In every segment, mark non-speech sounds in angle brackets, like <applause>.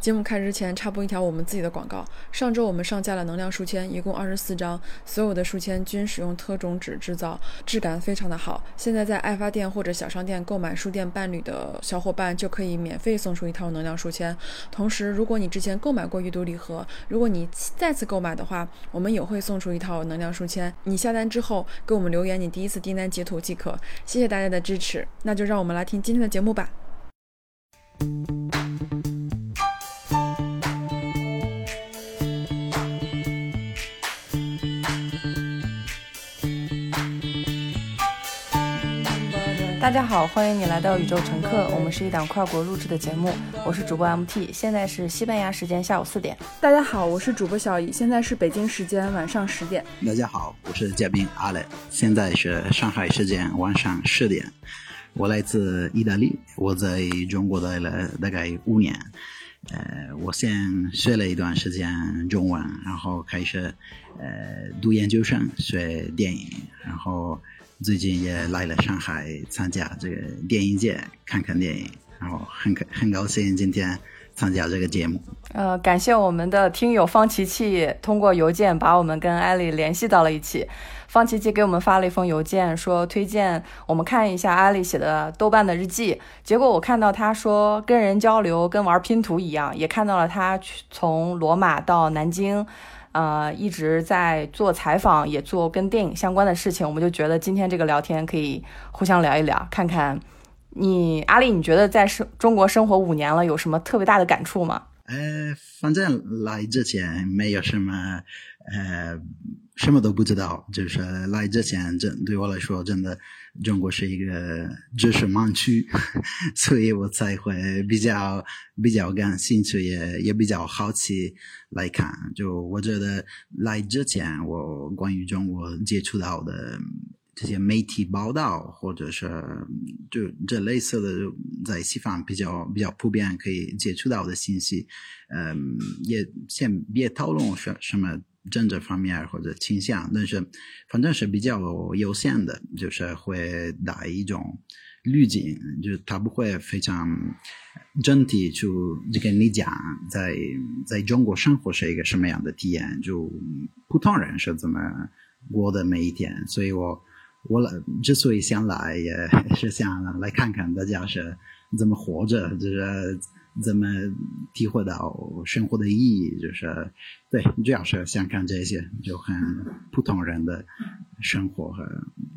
节目开始之前，插播一条我们自己的广告。上周我们上架了能量书签，一共二十四张，所有的书签均使用特种纸制造，质感非常的好。现在在爱发店或者小商店购买书店伴侣的小伙伴就可以免费送出一套能量书签。同时，如果你之前购买过阅读礼盒，如果你再次购买的话，我们也会送出一套能量书签。你下单之后给我们留言你第一次订单截图即可。谢谢大家的支持，那就让我们来听今天的节目吧。大家好，欢迎你来到宇宙乘客。我们是一档跨国录制的节目，我是主播 MT，现在是西班牙时间下午四点。大家好，我是主播小乙，现在是北京时间晚上十点。大家好，我是嘉宾阿磊，现在是上海时间晚上十点。我来自意大利，我在中国待了大概五年。呃，我先学了一段时间中文，然后开始呃读研究生学电影，然后。最近也来了上海参加这个电影节，看看电影，然后很很高兴今天参加这个节目。呃，感谢我们的听友方琪琪通过邮件把我们跟艾丽联系到了一起。方琪琪给我们发了一封邮件，说推荐我们看一下艾丽写的豆瓣的日记。结果我看到他说跟人交流跟玩拼图一样，也看到了他从罗马到南京。呃，一直在做采访，也做跟电影相关的事情，我们就觉得今天这个聊天可以互相聊一聊，看看你阿丽，你觉得在生中国生活五年了，有什么特别大的感触吗？呃，反正来之前没有什么，呃。什么都不知道，就是来之前，真对我来说，真的中国是一个知识盲区，<laughs> 所以我才会比较比较感兴趣，也也比较好奇来看。就我觉得来之前，我关于中国接触到的这些媒体报道，或者是就这类似的，在西方比较比较普遍可以接触到的信息，嗯，也先别讨论什什么。政治方面或者倾向，但是反正是比较有限的，就是会打一种滤镜，就是他不会非常整体去就跟你讲，在在中国生活是一个什么样的体验，就普通人是怎么过的每一天。所以我我来之所以想来，也是想来看看大家是怎么活着，就是。怎么体会到生活的意义？就是对，主要是想看这些，就很普通人的生活和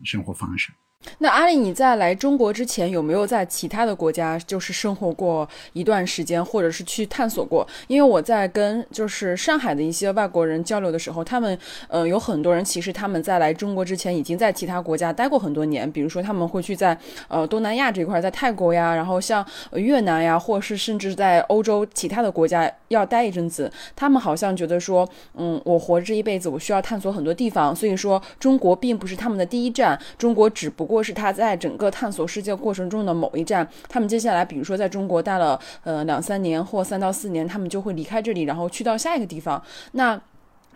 生活方式。那阿里，你在来中国之前有没有在其他的国家就是生活过一段时间，或者是去探索过？因为我在跟就是上海的一些外国人交流的时候，他们呃有很多人其实他们在来中国之前已经在其他国家待过很多年，比如说他们会去在呃东南亚这块，在泰国呀，然后像越南呀，或是甚至在欧洲其他的国家要待一阵子。他们好像觉得说，嗯，我活着这一辈子，我需要探索很多地方，所以说中国并不是他们的第一站，中国只不过。或是他在整个探索世界过程中的某一站，他们接下来，比如说在中国待了呃两三年或三到四年，他们就会离开这里，然后去到下一个地方。那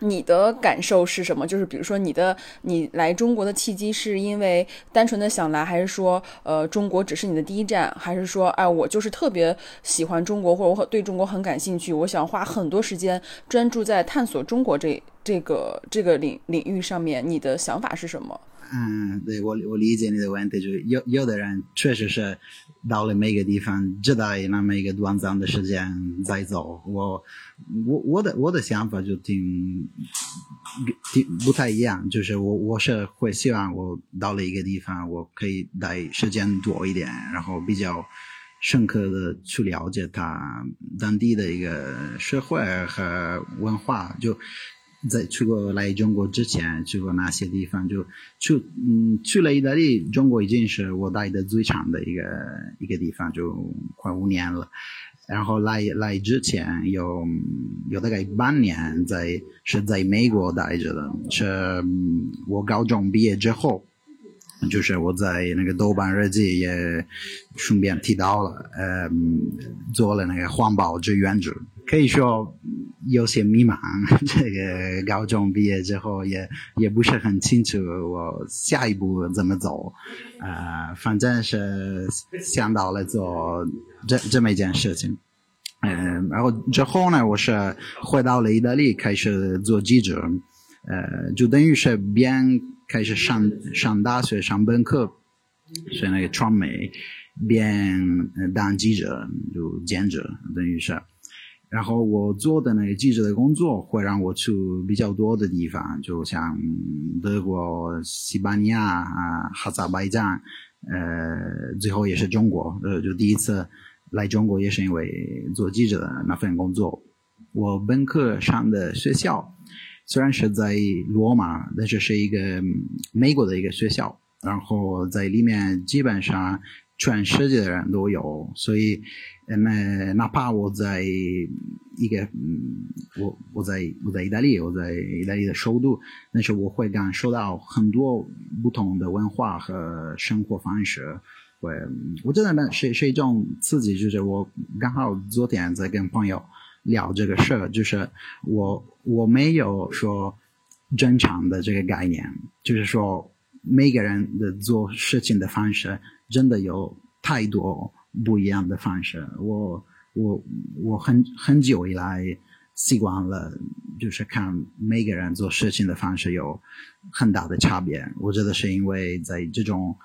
你的感受是什么？就是比如说你的你来中国的契机是因为单纯的想来，还是说呃中国只是你的第一站，还是说哎我就是特别喜欢中国，或者我对中国很感兴趣，我想花很多时间专注在探索中国这这个这个领领域上面？你的想法是什么？嗯，对我我理解你的问题，就是有有的人确实是到了每个地方，只待那么一个短暂的时间再走。我我我的我的想法就挺挺不太一样，就是我我是会希望我到了一个地方，我可以待时间多一点，然后比较深刻的去了解他当地的一个社会和文化，就。在去过来中国之前，去过哪些地方？就去嗯，去了意大利。中国已经是我待的最长的一个一个地方，就快五年了。然后来来之前有有大概半年在是在美国待着的，是我高中毕业之后，就是我在那个豆瓣日记也顺便提到了，呃，做了那个环保志愿者。可以说有些迷茫。<laughs> 这个高中毕业之后，也也不是很清楚我下一步怎么走。啊，反正是想到了做这这么一件事情。嗯，然后之后呢，我是回到了意大利，开始做记者，呃，就等于是边开始上上大学、上本科，是那个传媒，边当记者，就兼职，等于是。然后我做的那个记者的工作，会让我去比较多的地方，就像德国、西班牙啊、哈萨克斯坦，呃，最后也是中国，呃，就第一次。来中国也是因为做记者的那份工作。我本科上的学校虽然是在罗马，但是是一个美国的一个学校，然后在里面基本上全世界的人都有，所以那哪怕我在一个嗯，我我在我在意大利，我在意大利的首都，但是我会感受到很多不同的文化和生活方式。对，我觉得呢是是一种刺激，就是我刚好昨天在跟朋友聊这个事儿，就是我我没有说正常的这个概念，就是说每个人的做事情的方式真的有太多不一样的方式。我我我很很久以来习惯了，就是看每个人做事情的方式有很大的差别。我觉得是因为在这种。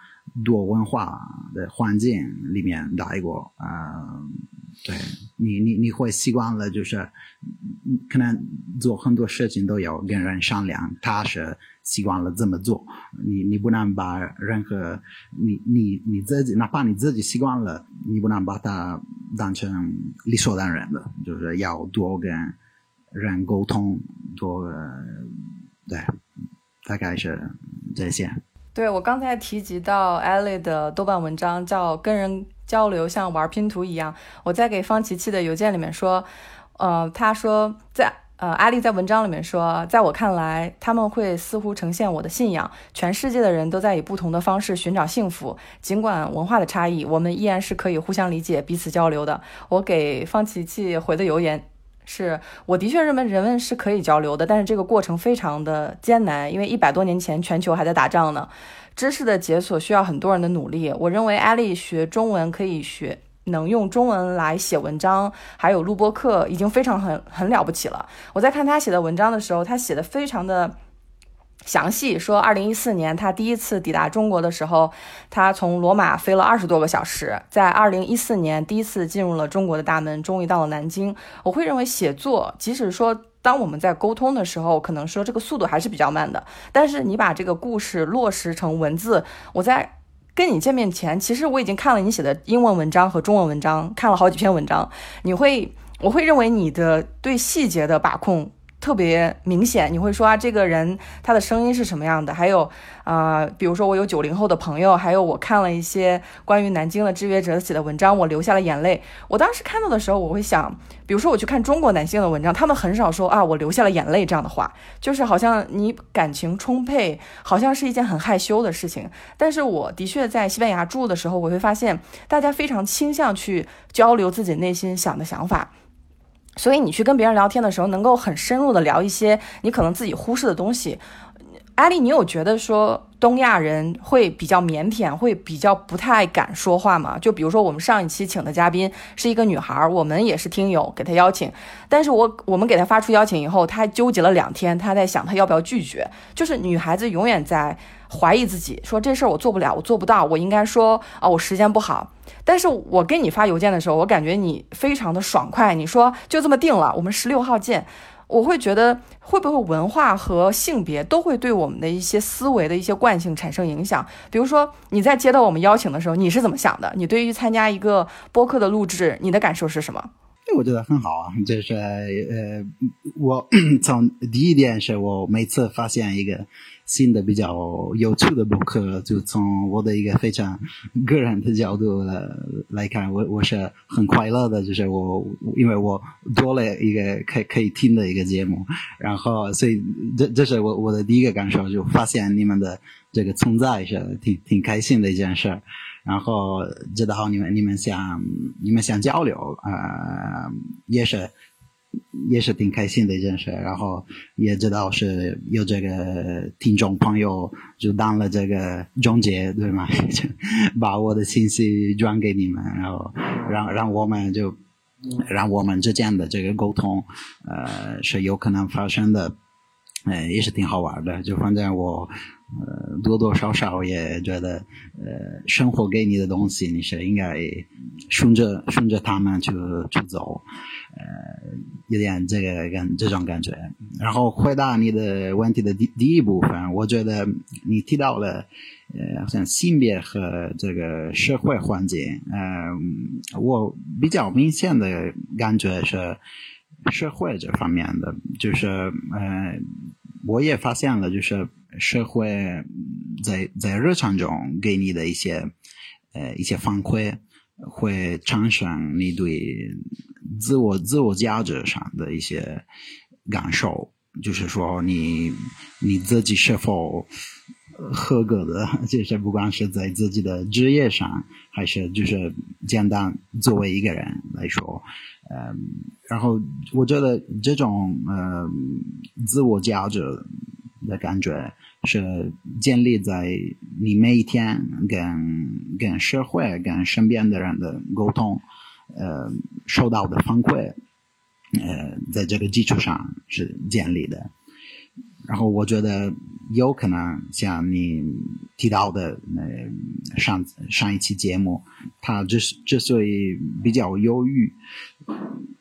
多文化的环境里面待过啊，对你，你你会习惯了，就是可能做很多事情都要跟人商量，他是习惯了这么做，你你不能把任何你你你自己，哪怕你自己习惯了，你不能把它当成理所当然的，就是要多跟人沟通，多对，大概是这些。对我刚才提及到艾丽的豆瓣文章叫“跟人交流像玩拼图一样”，我在给方琪琪的邮件里面说，呃，他说在呃艾丽在文章里面说，在我看来，他们会似乎呈现我的信仰，全世界的人都在以不同的方式寻找幸福，尽管文化的差异，我们依然是可以互相理解、彼此交流的。我给方琪琪回的留言。是我的确认为人们是可以交流的，但是这个过程非常的艰难，因为一百多年前全球还在打仗呢。知识的解锁需要很多人的努力。我认为艾丽学中文可以学，能用中文来写文章，还有录播课，已经非常很很了不起了。我在看他写的文章的时候，他写的非常的。详细说，二零一四年他第一次抵达中国的时候，他从罗马飞了二十多个小时，在二零一四年第一次进入了中国的大门，终于到了南京。我会认为写作，即使说当我们在沟通的时候，可能说这个速度还是比较慢的，但是你把这个故事落实成文字，我在跟你见面前，其实我已经看了你写的英文文章和中文文章，看了好几篇文章，你会，我会认为你的对细节的把控。特别明显，你会说啊，这个人他的声音是什么样的？还有啊，比如说我有九零后的朋友，还有我看了一些关于南京的志愿者写的文章，我流下了眼泪。我当时看到的时候，我会想，比如说我去看中国男性的文章，他们很少说啊，我流下了眼泪这样的话，就是好像你感情充沛，好像是一件很害羞的事情。但是我的确在西班牙住的时候，我会发现大家非常倾向去交流自己内心想的想法。所以你去跟别人聊天的时候，能够很深入的聊一些你可能自己忽视的东西。艾丽，你有觉得说东亚人会比较腼腆，会比较不太敢说话吗？就比如说我们上一期请的嘉宾是一个女孩，我们也是听友给她邀请，但是我我们给她发出邀请以后，她纠结了两天，她在想她要不要拒绝。就是女孩子永远在怀疑自己，说这事儿我做不了，我做不到，我应该说啊，我时间不好。但是我给你发邮件的时候，我感觉你非常的爽快。你说就这么定了，我们十六号见。我会觉得会不会文化和性别都会对我们的一些思维的一些惯性产生影响？比如说你在接到我们邀请的时候，你是怎么想的？你对于参加一个播客的录制，你的感受是什么？我觉得很好啊，就是呃，我 <clears throat> 从第一点是我每次发现一个。新的比较有趣的博客，就从我的一个非常个人的角度来来看，我我是很快乐的，就是我因为我多了一个可可以听的一个节目，然后所以这 <laughs> 这是我我的第一个感受，就发现你们的这个存在是挺挺开心的一件事，然后知道你们你们想你们想交流啊，也是。也是挺开心的一件事，然后也知道是有这个听众朋友就当了这个中介，对吗？就 <laughs> 把我的信息转给你们，然后让让我们就让我们之间的这个沟通，呃，是有可能发生的，呃，也是挺好玩的。就反正我，呃，多多少少也觉得，呃，生活给你的东西，你是应该顺着顺着他们去去走，呃，有点这个感这种感觉。然后回答你的问题的第第一部分，我觉得你提到了。呃，像性别和这个社会环境，呃，我比较明显的感觉是社会这方面的，就是呃，我也发现了，就是社会在在日常中给你的一些呃一些反馈，会产生你对自我自我价值上的一些感受，就是说你你自己是否。合格的，就是不管是在自己的职业上，还是就是简单作为一个人来说，嗯，然后我觉得这种呃自我价值的感觉是建立在你每一天跟跟社会、跟身边的人的沟通，呃，受到的反馈，呃，在这个基础上是建立的。然后我觉得有可能像你提到的那上上一期节目，他之之所以比较忧郁，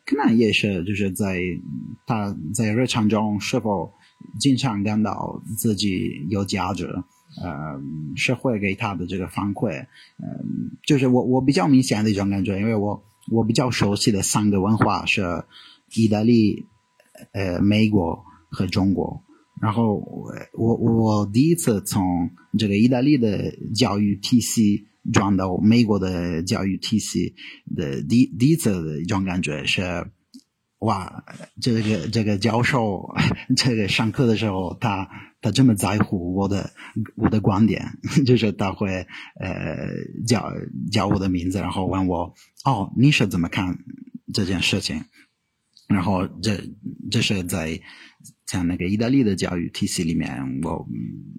可能也是就是在他在日常中是否经常感到自己有价值，呃，社会给他的这个反馈，嗯，就是我我比较明显的一种感觉，因为我我比较熟悉的三个文化是意大利、呃，美国和中国。然后我我我第一次从这个意大利的教育体系转到美国的教育体系的第第一次的一种感觉是，哇，这个这个教授 <laughs> 这个上课的时候，他他这么在乎我的我的观点，<laughs> 就是他会呃叫叫我的名字，然后问我哦你是怎么看这件事情？然后这这是在。像那个意大利的教育体系里面，我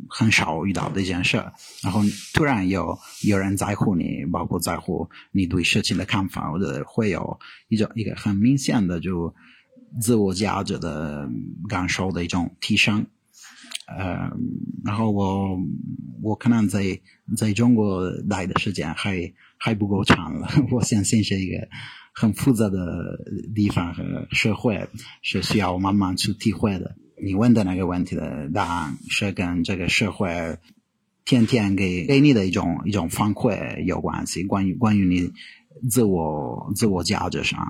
很少遇到的一件事。然后突然有有人在乎你，包括在乎你对事情的看法，或者会有一种一个很明显的就自我价值的感受的一种提升。呃，然后我我可能在在中国待的时间还还不够长了，<laughs> 我相信是一个。很复杂的地方和社会是需要慢慢去体会的。你问的那个问题的答案是跟这个社会天天给给你的一种一种反馈有关系，关于关于你自我自我价值上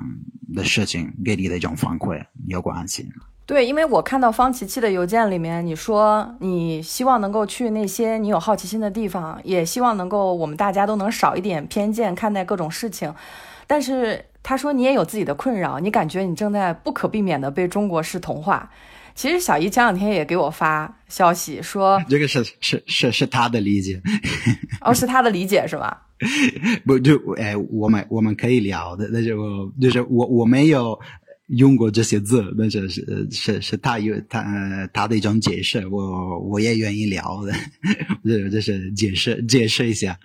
的事情给你的一种反馈有关系。对，因为我看到方琪琪的邮件里面，你说你希望能够去那些你有好奇心的地方，也希望能够我们大家都能少一点偏见看待各种事情，但是。他说：“你也有自己的困扰，你感觉你正在不可避免的被中国式同化。其实小姨前两天也给我发消息说，<laughs> 这个是是是是他的理解，哦，是他的理解是吧？<laughs> 不就哎，我们我们可以聊的，那就就是我我没有。”用过这些字，但是是是是他有他他的一种解释，我我也愿意聊的，<laughs> 这这是解释解释一下。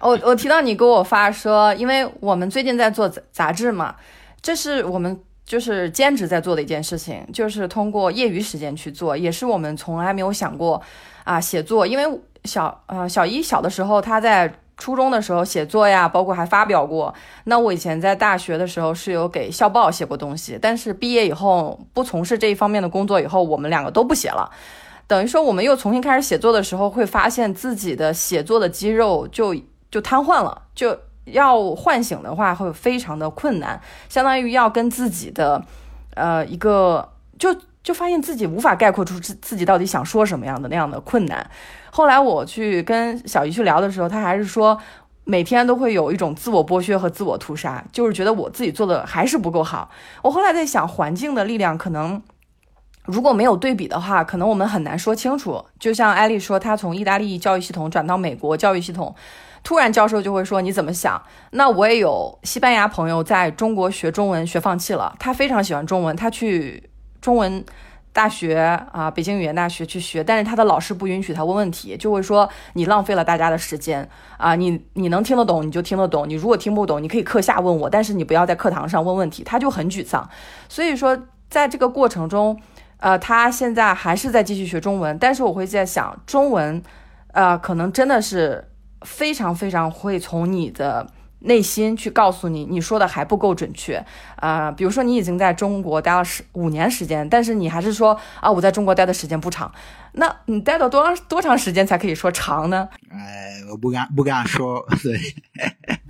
我我提到你给我发说，因为我们最近在做杂志嘛，这是我们就是兼职在做的一件事情，就是通过业余时间去做，也是我们从来没有想过啊写作，因为小呃小一小的时候他在。初中的时候写作呀，包括还发表过。那我以前在大学的时候是有给校报写过东西，但是毕业以后不从事这一方面的工作以后，我们两个都不写了。等于说我们又重新开始写作的时候，会发现自己的写作的肌肉就就瘫痪了，就要唤醒的话会非常的困难，相当于要跟自己的呃一个就就发现自己无法概括出自自己到底想说什么样的那样的困难。后来我去跟小姨去聊的时候，她还是说，每天都会有一种自我剥削和自我屠杀，就是觉得我自己做的还是不够好。我后来在想，环境的力量可能如果没有对比的话，可能我们很难说清楚。就像艾丽说，她从意大利教育系统转到美国教育系统，突然教授就会说你怎么想？那我也有西班牙朋友在中国学中文学放弃了，他非常喜欢中文，他去中文。大学啊，北京语言大学去学，但是他的老师不允许他问问题，就会说你浪费了大家的时间啊，你你能听得懂你就听得懂，你如果听不懂，你可以课下问我，但是你不要在课堂上问问题，他就很沮丧。所以说，在这个过程中，呃，他现在还是在继续学中文，但是我会在想，中文，呃，可能真的是非常非常会从你的。内心去告诉你，你说的还不够准确啊。比如说，你已经在中国待了十五年时间，但是你还是说啊，我在中国待的时间不长。那你待到多长多长时间才可以说长呢？哎，我不敢不敢说，对，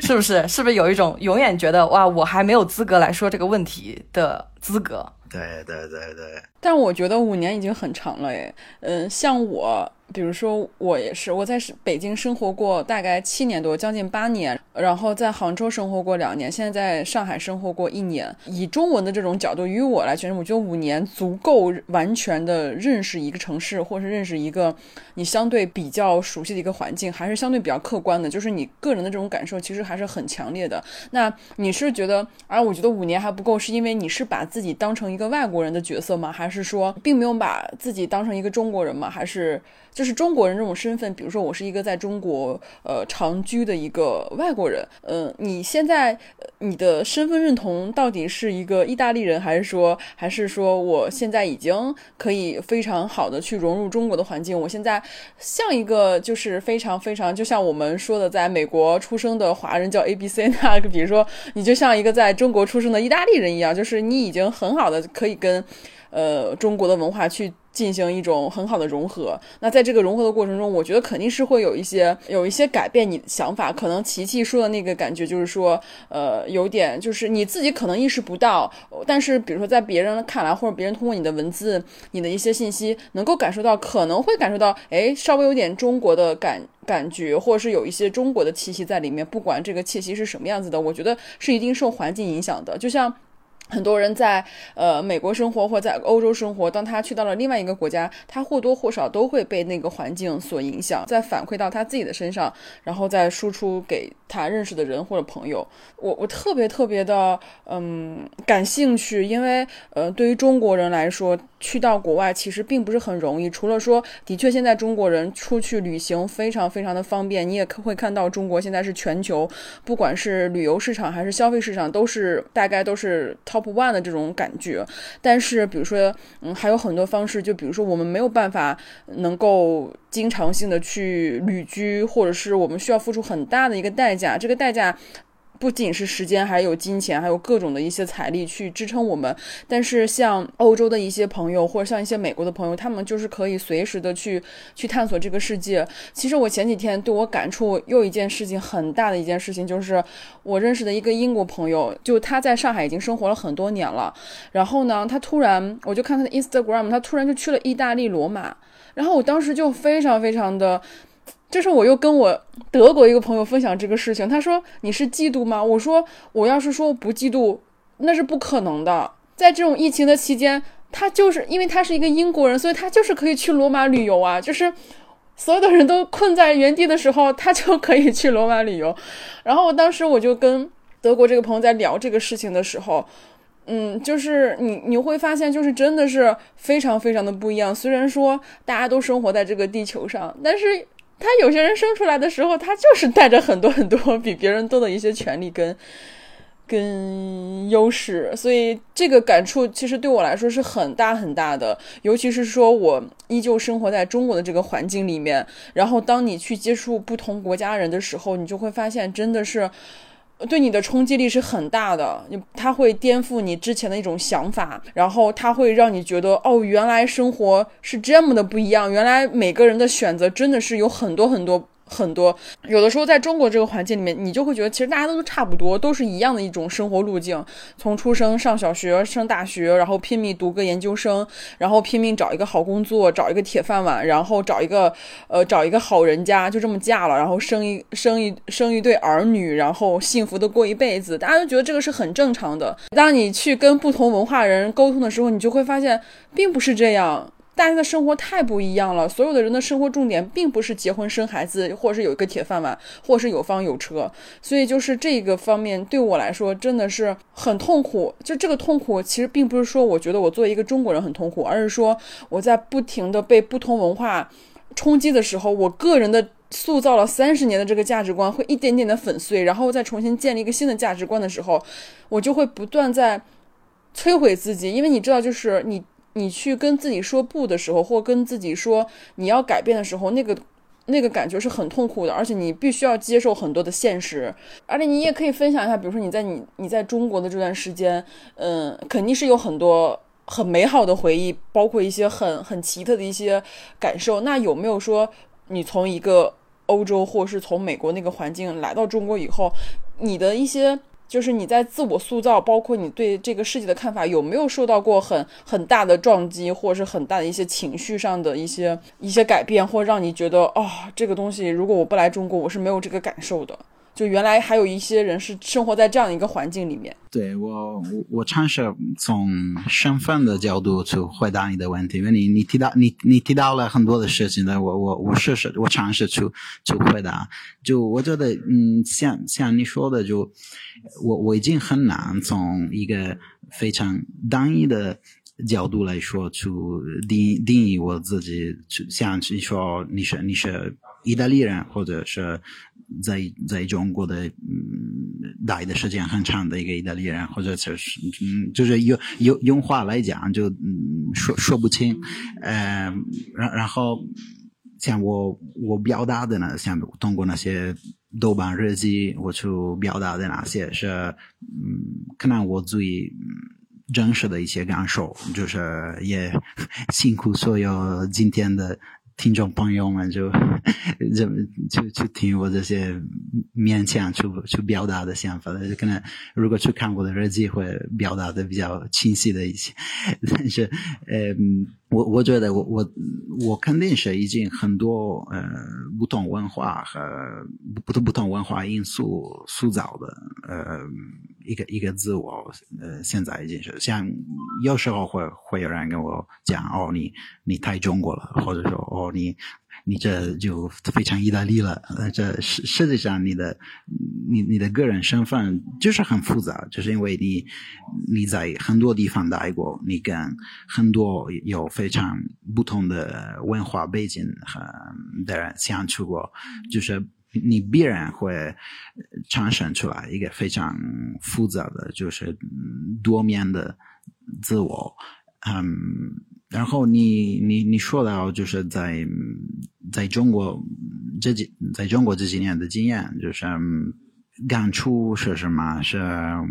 是不是？是不是有一种永远觉得哇，我还没有资格来说这个问题的资格？对对对对。但我觉得五年已经很长了诶。嗯，像我。比如说我也是，我在北京生活过大概七年多，将近八年，然后在杭州生活过两年，现在在上海生活过一年。以中文的这种角度，于我来讲，我觉得五年足够完全的认识一个城市，或是认识一个你相对比较熟悉的一个环境，还是相对比较客观的，就是你个人的这种感受其实还是很强烈的。那你是觉得，而我觉得五年还不够，是因为你是把自己当成一个外国人的角色吗？还是说并没有把自己当成一个中国人吗？还是？就是中国人这种身份，比如说我是一个在中国呃长居的一个外国人，嗯，你现在你的身份认同到底是一个意大利人，还是说还是说我现在已经可以非常好的去融入中国的环境？我现在像一个就是非常非常就像我们说的在美国出生的华人叫 A B C <laughs> 那个，比如说你就像一个在中国出生的意大利人一样，就是你已经很好的可以跟呃中国的文化去。进行一种很好的融合。那在这个融合的过程中，我觉得肯定是会有一些有一些改变你的想法。可能琪琪说的那个感觉就是说，呃，有点就是你自己可能意识不到，但是比如说在别人看来，或者别人通过你的文字、你的一些信息，能够感受到，可能会感受到，哎，稍微有点中国的感感觉，或者是有一些中国的气息在里面。不管这个气息是什么样子的，我觉得是一定受环境影响的。就像。很多人在呃美国生活或在欧洲生活，当他去到了另外一个国家，他或多或少都会被那个环境所影响，再反馈到他自己的身上，然后再输出给他认识的人或者朋友。我我特别特别的嗯感兴趣，因为呃对于中国人来说。去到国外其实并不是很容易，除了说，的确现在中国人出去旅行非常非常的方便，你也会看到中国现在是全球，不管是旅游市场还是消费市场，都是大概都是 top one 的这种感觉。但是比如说，嗯，还有很多方式，就比如说我们没有办法能够经常性的去旅居，或者是我们需要付出很大的一个代价，这个代价。不仅是时间，还有金钱，还有各种的一些财力去支撑我们。但是像欧洲的一些朋友，或者像一些美国的朋友，他们就是可以随时的去去探索这个世界。其实我前几天对我感触又一件事情很大的一件事情，就是我认识的一个英国朋友，就他在上海已经生活了很多年了。然后呢，他突然我就看他的 Instagram，他突然就去了意大利罗马。然后我当时就非常非常的。就是我又跟我德国一个朋友分享这个事情，他说你是嫉妒吗？我说我要是说不嫉妒，那是不可能的。在这种疫情的期间，他就是因为他是一个英国人，所以他就是可以去罗马旅游啊。就是所有的人都困在原地的时候，他就可以去罗马旅游。然后当时我就跟德国这个朋友在聊这个事情的时候，嗯，就是你你会发现，就是真的是非常非常的不一样。虽然说大家都生活在这个地球上，但是。他有些人生出来的时候，他就是带着很多很多比别人多的一些权利跟 <laughs> 跟优势，所以这个感触其实对我来说是很大很大的。尤其是说我依旧生活在中国的这个环境里面，然后当你去接触不同国家人的时候，你就会发现真的是。对你的冲击力是很大的，你它会颠覆你之前的一种想法，然后他会让你觉得，哦，原来生活是这么的不一样，原来每个人的选择真的是有很多很多。很多有的时候，在中国这个环境里面，你就会觉得其实大家都差不多，都是一样的一种生活路径。从出生、上小学、上大学，然后拼命读个研究生，然后拼命找一个好工作，找一个铁饭碗，然后找一个呃找一个好人家，就这么嫁了，然后生一生一生一对儿女，然后幸福的过一辈子。大家都觉得这个是很正常的。当你去跟不同文化人沟通的时候，你就会发现并不是这样。大家的生活太不一样了，所有的人的生活重点并不是结婚生孩子，或者是有一个铁饭碗，或者是有房有车，所以就是这个方面对我来说真的是很痛苦。就这个痛苦，其实并不是说我觉得我作为一个中国人很痛苦，而是说我在不停的被不同文化冲击的时候，我个人的塑造了三十年的这个价值观会一点点的粉碎，然后再重新建立一个新的价值观的时候，我就会不断在摧毁自己，因为你知道，就是你。你去跟自己说不的时候，或跟自己说你要改变的时候，那个那个感觉是很痛苦的，而且你必须要接受很多的现实。而且你也可以分享一下，比如说你在你你在中国的这段时间，嗯，肯定是有很多很美好的回忆，包括一些很很奇特的一些感受。那有没有说你从一个欧洲或是从美国那个环境来到中国以后，你的一些？就是你在自我塑造，包括你对这个世界的看法，有没有受到过很很大的撞击，或者是很大的一些情绪上的一些一些改变，或让你觉得哦，这个东西如果我不来中国，我是没有这个感受的。就原来还有一些人是生活在这样一个环境里面。对我，我我尝试从身份的角度去回答你的问题，因为你你提到你你提到了很多的事情呢，我我我试试我尝试去去回答。就我觉得，嗯，像像你说的，就我我已经很难从一个非常单一的角度来说去定定义我自己，去像你说你是你是意大利人，或者是。在在中国的嗯待的时间很长的一个意大利人，或者就是嗯，就是用用用话来讲就嗯说说不清，呃，然然后像我我表达的呢，像通过那些豆瓣日记，我去表达的那些是嗯，可能我最真实的一些感受，就是也 <laughs> 辛苦所有今天的。听众朋友们就 <laughs> 就就去听我这些勉强去去表达的想法的，可能如果去看我的日记会表达的比较清晰的一些，<laughs> 但是呃，我我觉得我我我肯定是已经很多呃不同文化和不同不同文化因素塑造的呃。一个一个自我，呃，现在已经是像有时候会会有人跟我讲，哦，你你太中国了，或者说，哦，你你这就非常意大利了。呃，这实实际上你的你你的个人身份就是很复杂，就是因为你你在很多地方待过，你跟很多有非常不同的文化背景和的人相处过，就是。你必然会产生出来一个非常复杂的，就是多面的自我，嗯，然后你你你说到就是在在中国这几在中国这几年的经验，就是。感触是什么？是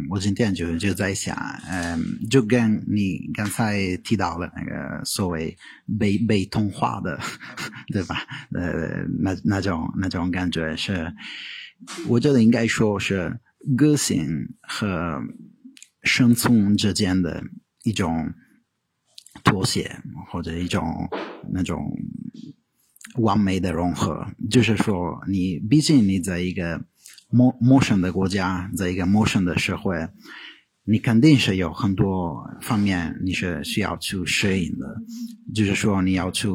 我今天就就在想，嗯，就跟你刚才提到的那个所谓被被同化的，<laughs> 对吧？呃，那那种那种感觉是，我觉得应该说是个性和生存之间的一种妥协，或者一种那种完美的融合。就是说，你毕竟你在一个。陌陌生的国家，在一个陌生的社会，你肯定是有很多方面你是需要去适应的。就是说，你要去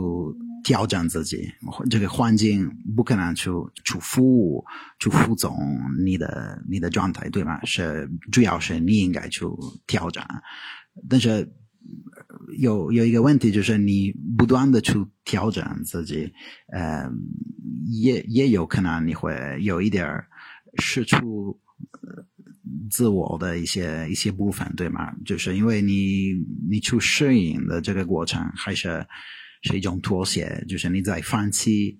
调整自己，这个环境不可能去去服务、去服从你的你的状态，对吗？是主要是你应该去调整。但是有有一个问题，就是你不断的去调整自己，呃，也也有可能你会有一点儿。试出自我的一些一些部分，对吗？就是因为你你去适应的这个过程，还是是一种妥协，就是你在放弃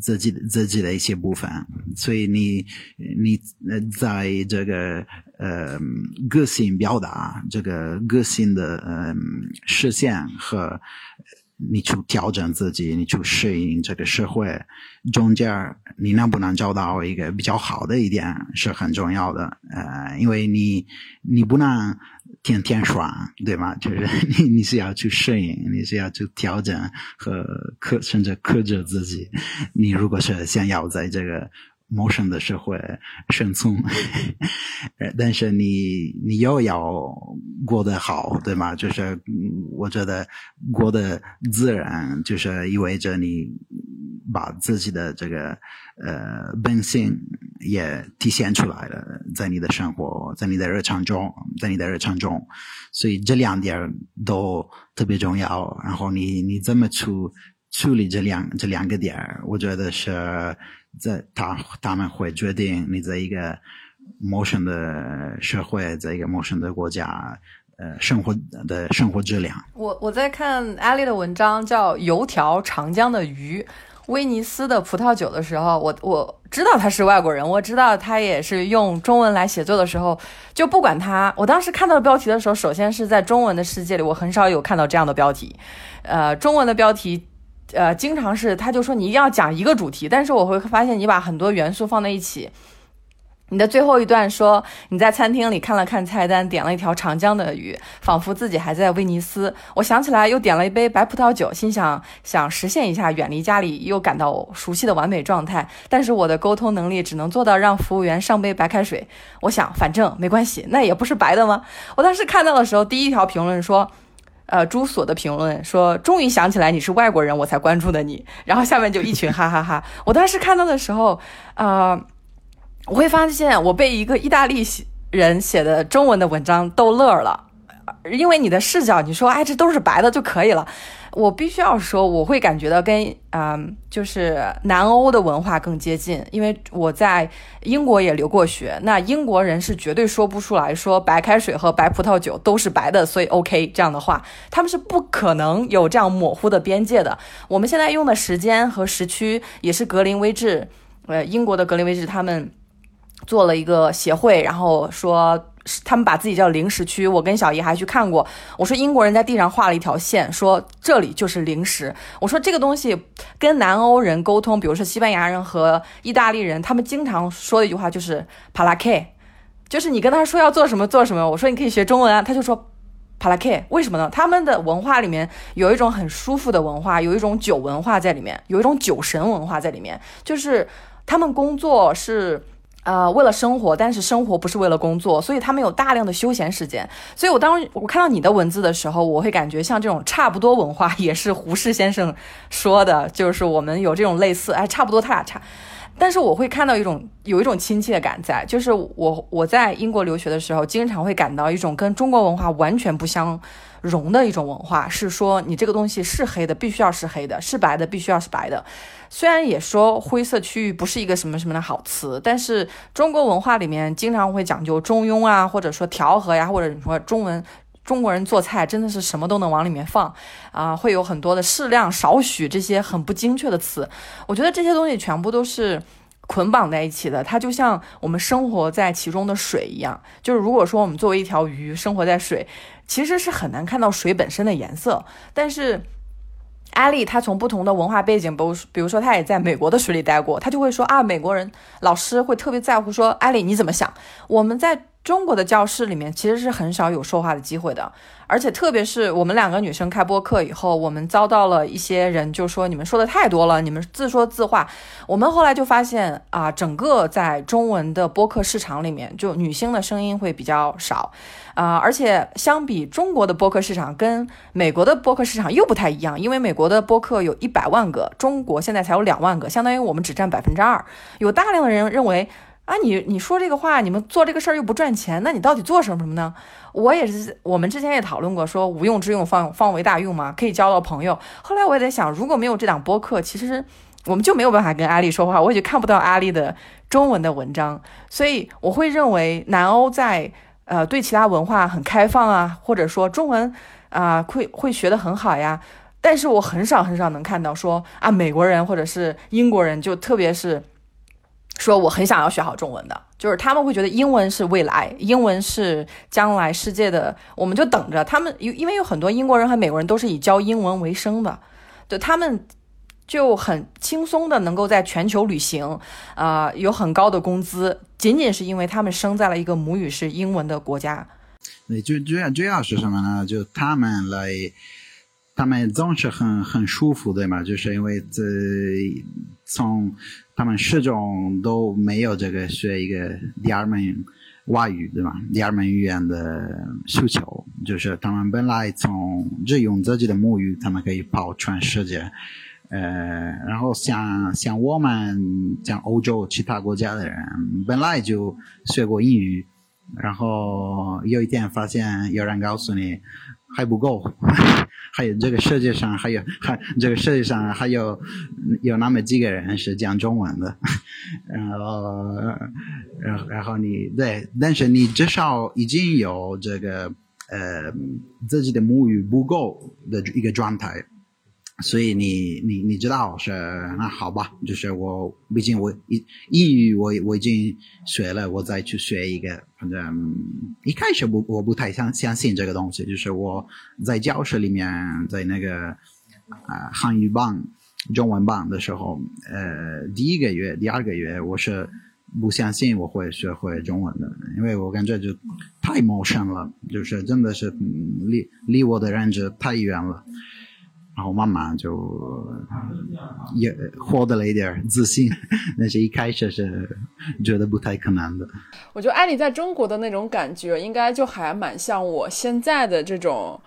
自己自己的一些部分，所以你你在这个呃个性表达，这个个性的呃实现和。你去调整自己，你去适应这个社会，中间你能不能找到一个比较好的一点是很重要的。呃，因为你你不能天天爽，对吗？就是 <laughs> 你你是要去适应，你是要去调整和克甚至克制自己。你如果是想要在这个陌生的社会生存，但是你你又要过得好，对吗？就是我觉得过得自然，就是意味着你把自己的这个呃本性也体现出来了，在你的生活，在你的日常中，在你的日常中，所以这两点都特别重要。然后你你怎么处处理这两这两个点，我觉得是。在他他们会决定你在一个陌生的社会，在一个陌生的国家，呃，生活的生活质量。我我在看阿丽的文章，叫《油条、长江的鱼、威尼斯的葡萄酒》的时候，我我知道他是外国人，我知道他也是用中文来写作的时候，就不管他。我当时看到标题的时候，首先是在中文的世界里，我很少有看到这样的标题，呃，中文的标题。呃，经常是他就说你一定要讲一个主题，但是我会发现你把很多元素放在一起。你的最后一段说你在餐厅里看了看菜单，点了一条长江的鱼，仿佛自己还在威尼斯。我想起来又点了一杯白葡萄酒，心想想实现一下远离家里又感到熟悉的完美状态。但是我的沟通能力只能做到让服务员上杯白开水。我想反正没关系，那也不是白的吗？我当时看到的时候，第一条评论说。呃，朱锁的评论说：“终于想起来你是外国人，我才关注的你。”然后下面就一群哈哈哈。我当时看到的时候，呃，我会发现我被一个意大利人写的中文的文章逗乐了，因为你的视角，你说哎，这都是白的就可以了。我必须要说，我会感觉到跟嗯，就是南欧的文化更接近，因为我在英国也留过学。那英国人是绝对说不出来说白开水和白葡萄酒都是白的，所以 OK 这样的话，他们是不可能有这样模糊的边界的。我们现在用的时间和时区也是格林威治，呃，英国的格林威治他们做了一个协会，然后说。他们把自己叫零时区，我跟小姨还去看过。我说英国人在地上画了一条线，说这里就是零时。我说这个东西跟南欧人沟通，比如说西班牙人和意大利人，他们经常说的一句话就是 p a l a k 就是你跟他说要做什么做什么。我说你可以学中文啊，他就说 p a l a k 为什么呢？他们的文化里面有一种很舒服的文化，有一种酒文化在里面，有一种酒神文化在里面，就是他们工作是。呃，为了生活，但是生活不是为了工作，所以他们有大量的休闲时间。所以我当我看到你的文字的时候，我会感觉像这种差不多文化，也是胡适先生说的，就是我们有这种类似，哎，差不多他俩差。但是我会看到一种有一种亲切感在，就是我我在英国留学的时候，经常会感到一种跟中国文化完全不相。融的一种文化是说，你这个东西是黑的，必须要是黑的；是白的，必须要是白的。虽然也说灰色区域不是一个什么什么的好词，但是中国文化里面经常会讲究中庸啊，或者说调和呀，或者你说中文中国人做菜真的是什么都能往里面放啊，会有很多的适量、少许这些很不精确的词。我觉得这些东西全部都是。捆绑在一起的，它就像我们生活在其中的水一样。就是如果说我们作为一条鱼生活在水，其实是很难看到水本身的颜色。但是艾丽她从不同的文化背景，比如比如说她也在美国的水里待过，她就会说啊，美国人老师会特别在乎说，艾丽你怎么想？我们在。中国的教室里面其实是很少有说话的机会的，而且特别是我们两个女生开播课以后，我们遭到了一些人就说你们说的太多了，你们自说自话。我们后来就发现啊，整个在中文的播客市场里面，就女性的声音会比较少啊，而且相比中国的播客市场，跟美国的播客市场又不太一样，因为美国的播客有一百万个，中国现在才有两万个，相当于我们只占百分之二，有大量的人认为。啊，你你说这个话，你们做这个事儿又不赚钱，那你到底做什么什么呢？我也是，我们之前也讨论过，说无用之用方方为大用嘛，可以交到朋友。后来我也在想，如果没有这档播客，其实我们就没有办法跟阿丽说话，我也就看不到阿丽的中文的文章。所以我会认为南欧在呃对其他文化很开放啊，或者说中文啊会会学得很好呀。但是我很少很少能看到说啊美国人或者是英国人，就特别是。说我很想要学好中文的，就是他们会觉得英文是未来，英文是将来世界的，我们就等着他们。因因为有很多英国人和美国人都是以教英文为生的，对他们就很轻松的能够在全球旅行，啊，有很高的工资，仅仅是因为他们生在了一个母语是英文的国家。那就主要主要是什么呢？就他们来他们总是很很舒服，对吗？就是因为这从他们始终都没有这个学一个第二门外语，对吧？第二门语言的需求，就是他们本来从只用自己的母语，他们可以跑全世界。呃，然后像像我们像欧洲其他国家的人，本来就学过英语，然后有一天发现有人告诉你还不够，<laughs> 还有这个世界上还有还这个世界上还有有那么几个人是讲中文的，<laughs> 然后然后然后你对，但是你至少已经有这个呃自己的母语不够的一个状态。所以你你你知道是那好吧，就是我毕竟我英英语我我已经学了，我再去学一个，反正一开始不我不太相相信这个东西，就是我在教室里面在那个啊汉语班、中文班的时候，呃第一个月、第二个月我是不相信我会学会中文的，因为我感觉就太陌生了，就是真的是离离我的认知太远了。然后慢慢就也获得了一点自信，但是一开始是觉得不太可能的。我觉得艾丽在中国的那种感觉，应该就还蛮像我现在的这种。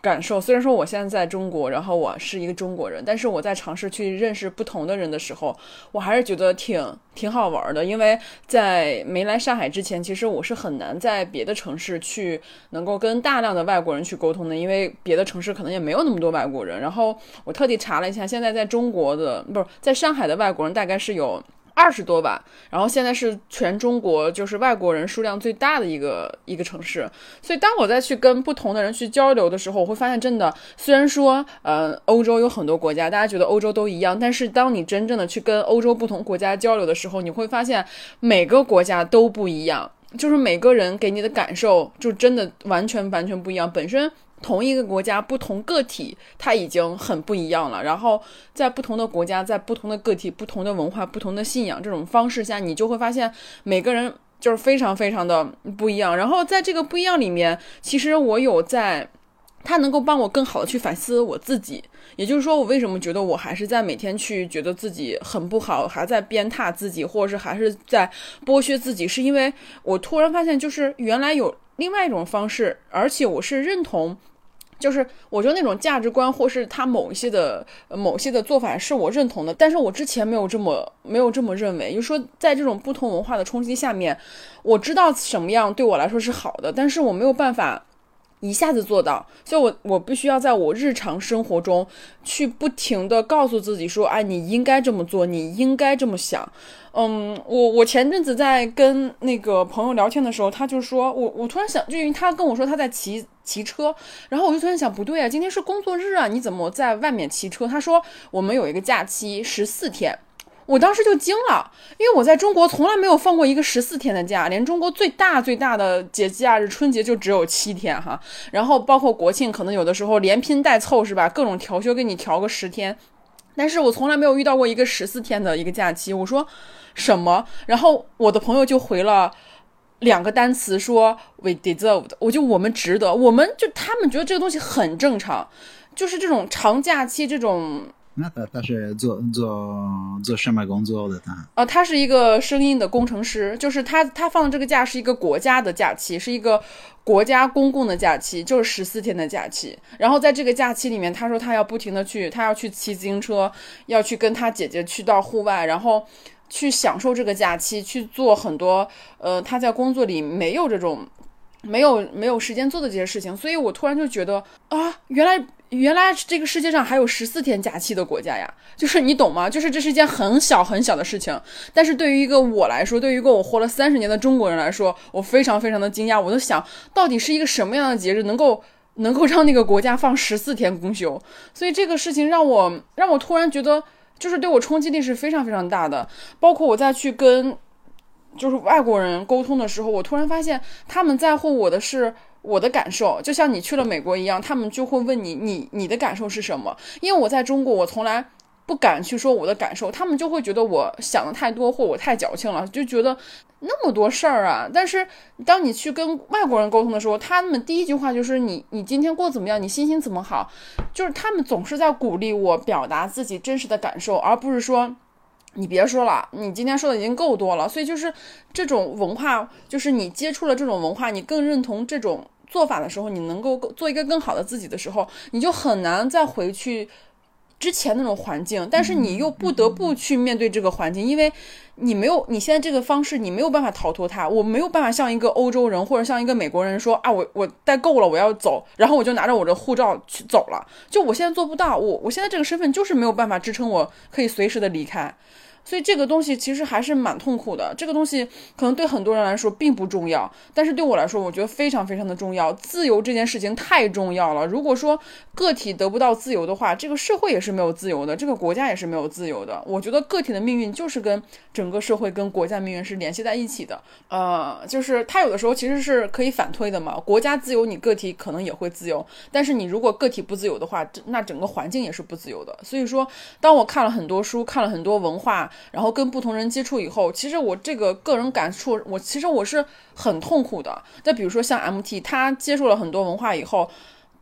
感受虽然说我现在在中国，然后我是一个中国人，但是我在尝试去认识不同的人的时候，我还是觉得挺挺好玩的。因为在没来上海之前，其实我是很难在别的城市去能够跟大量的外国人去沟通的，因为别的城市可能也没有那么多外国人。然后我特地查了一下，现在在中国的不是在上海的外国人大概是有。二十多万，然后现在是全中国就是外国人数量最大的一个一个城市，所以当我再去跟不同的人去交流的时候，我会发现真的，虽然说，呃，欧洲有很多国家，大家觉得欧洲都一样，但是当你真正的去跟欧洲不同国家交流的时候，你会发现每个国家都不一样，就是每个人给你的感受就真的完全完全不一样，本身。同一个国家，不同个体，它已经很不一样了。然后在不同的国家，在不同的个体、不同的文化、不同的信仰这种方式下，你就会发现每个人就是非常非常的不一样。然后在这个不一样里面，其实我有在，它能够帮我更好的去反思我自己。也就是说，我为什么觉得我还是在每天去觉得自己很不好，还在鞭挞自己，或者是还是在剥削自己，是因为我突然发现，就是原来有另外一种方式，而且我是认同。就是我觉得那种价值观，或是他某一些的某些的做法是我认同的，但是我之前没有这么没有这么认为。就是说，在这种不同文化的冲击下面，我知道什么样对我来说是好的，但是我没有办法一下子做到，所以我我必须要在我日常生活中去不停的告诉自己说，哎，你应该这么做，你应该这么想。嗯，我我前阵子在跟那个朋友聊天的时候，他就说我我突然想，就因为他跟我说他在骑骑车，然后我就突然想，不对啊，今天是工作日啊，你怎么在外面骑车？他说我们有一个假期十四天，我当时就惊了，因为我在中国从来没有放过一个十四天的假，连中国最大最大的节假日春节就只有七天哈，然后包括国庆，可能有的时候连拼带凑是吧，各种调休给你调个十天，但是我从来没有遇到过一个十四天的一个假期，我说。什么？然后我的朋友就回了两个单词，说 we deserved，我就我们值得，我们就他们觉得这个东西很正常，就是这种长假期这种。那他他是做做做什么工作的？他啊，他是一个声音的工程师，就是他他放这个假是一个国家的假期，是一个国家公共的假期，就是十四天的假期。然后在这个假期里面，他说他要不停的去，他要去骑自行车，要去跟他姐姐去到户外，然后。去享受这个假期，去做很多呃他在工作里没有这种没有没有时间做的这些事情，所以我突然就觉得啊，原来原来这个世界上还有十四天假期的国家呀，就是你懂吗？就是这是一件很小很小的事情，但是对于一个我来说，对于一个我活了三十年的中国人来说，我非常非常的惊讶。我都想到底是一个什么样的节日能够能够让那个国家放十四天公休？所以这个事情让我让我突然觉得。就是对我冲击力是非常非常大的，包括我再去跟就是外国人沟通的时候，我突然发现他们在乎我的是我的感受，就像你去了美国一样，他们就会问你你你的感受是什么？因为我在中国，我从来不敢去说我的感受，他们就会觉得我想的太多，或我太矫情了，就觉得那么多事儿啊。但是当你去跟外国人沟通的时候，他们第一句话就是你你今天过怎么样？你心情怎么好？就是他们总是在鼓励我表达自己真实的感受，而不是说你别说了，你今天说的已经够多了。所以就是这种文化，就是你接触了这种文化，你更认同这种做法的时候，你能够做一个更好的自己的时候，你就很难再回去。之前那种环境，但是你又不得不去面对这个环境，因为你没有你现在这个方式，你没有办法逃脱它。我没有办法像一个欧洲人或者像一个美国人说啊，我我待够了，我要走，然后我就拿着我的护照去走了。就我现在做不到，我我现在这个身份就是没有办法支撑我可以随时的离开。所以这个东西其实还是蛮痛苦的。这个东西可能对很多人来说并不重要，但是对我来说，我觉得非常非常的重要。自由这件事情太重要了。如果说个体得不到自由的话，这个社会也是没有自由的，这个国家也是没有自由的。我觉得个体的命运就是跟整个社会、跟国家命运是联系在一起的。呃，就是它有的时候其实是可以反推的嘛。国家自由，你个体可能也会自由，但是你如果个体不自由的话，那整个环境也是不自由的。所以说，当我看了很多书，看了很多文化。然后跟不同人接触以后，其实我这个个人感触，我其实我是很痛苦的。再比如说像 MT，他接触了很多文化以后，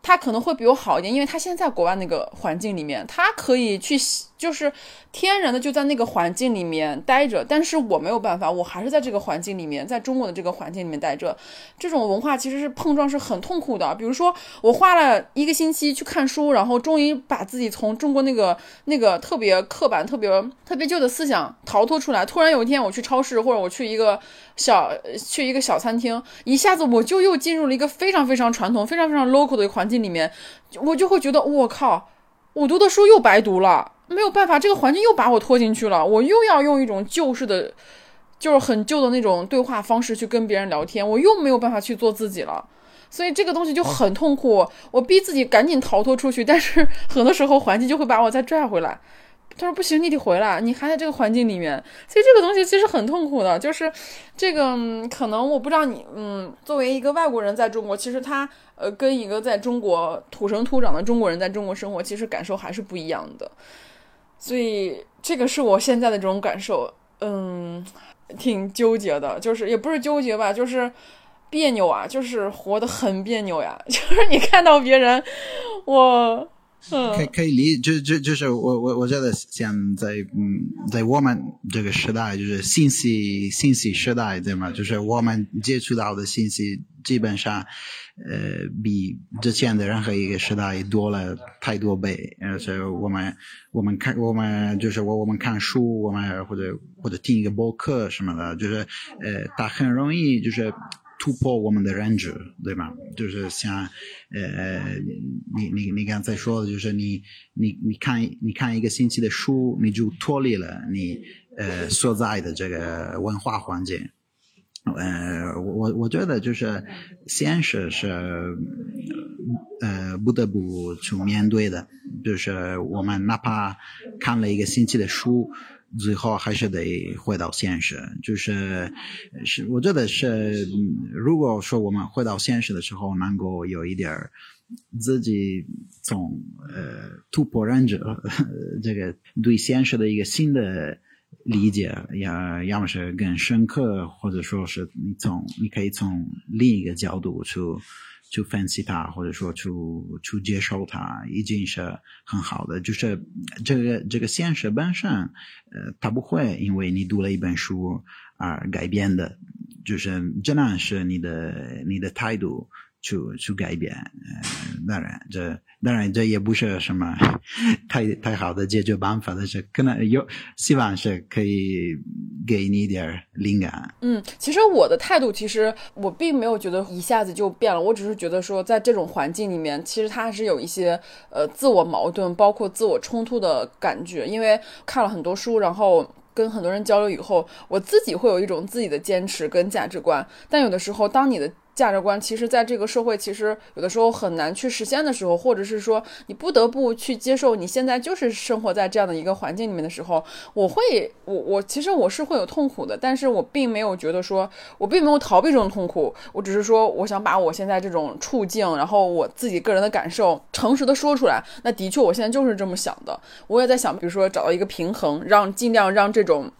他可能会比我好一点，因为他现在国外那个环境里面，他可以去。就是天然的就在那个环境里面待着，但是我没有办法，我还是在这个环境里面，在中国的这个环境里面待着。这种文化其实是碰撞，是很痛苦的。比如说，我花了一个星期去看书，然后终于把自己从中国那个那个特别刻板、特别特别旧的思想逃脱出来。突然有一天，我去超市或者我去一个小去一个小餐厅，一下子我就又进入了一个非常非常传统、非常非常 local 的环境里面，我就会觉得我靠，我读的书又白读了。没有办法，这个环境又把我拖进去了。我又要用一种旧式的，就是很旧的那种对话方式去跟别人聊天，我又没有办法去做自己了。所以这个东西就很痛苦。我逼自己赶紧逃脱出去，但是很多时候环境就会把我再拽回来。他说：“不行，你得回来，你还在这个环境里面。”所以这个东西其实很痛苦的。就是这个可能我不知道你，嗯，作为一个外国人在中国，其实他呃跟一个在中国土生土长的中国人在中国生活，其实感受还是不一样的。所以这个是我现在的这种感受，嗯，挺纠结的，就是也不是纠结吧，就是别扭啊，就是活得很别扭呀。<laughs> 就是你看到别人，我，嗯，可可以理，就就就是我我我觉得现在，嗯，在我们这个时代，就是信息信息时代，对吗？就是我们接触到的信息基本上。呃，比之前的任何一个时代多了太多倍。而且我们我们看我们就是我我们看书，我们或者或者听一个播客什么的，就是呃，它很容易就是突破我们的认知，对吧？就是像呃，你你你刚才说的，就是你你你看你看一个星期的书，你就脱离了你呃所在的这个文化环境。呃，我我觉得就是现实是，呃，不得不去面对的。就是我们哪怕看了一个星期的书，最后还是得回到现实。就是是，我觉得是，如果说我们回到现实的时候，能够有一点自己从呃突破认知，<laughs> 这个对现实的一个新的。理解，要要么是更深刻，或者说是你从你可以从另一个角度去去分析它，或者说去去接受它，已经是很好的。就是这个这个现实本身，呃，它不会因为你读了一本书而改变的，就是只能是你的你的态度。去去改变，嗯，当然这当然这也不是什么 <laughs> 太太好的解决办法，但是可能有希望是可以给你一点灵感。嗯，其实我的态度，其实我并没有觉得一下子就变了，我只是觉得说，在这种环境里面，其实它还是有一些呃自我矛盾，包括自我冲突的感觉。因为看了很多书，然后跟很多人交流以后，我自己会有一种自己的坚持跟价值观，但有的时候，当你的价值观，其实在这个社会，其实有的时候很难去实现的时候，或者是说你不得不去接受你现在就是生活在这样的一个环境里面的时候，我会，我我其实我是会有痛苦的，但是我并没有觉得说我并没有逃避这种痛苦，我只是说我想把我现在这种处境，然后我自己个人的感受诚实的说出来。那的确，我现在就是这么想的。我也在想，比如说找到一个平衡，让尽量让这种。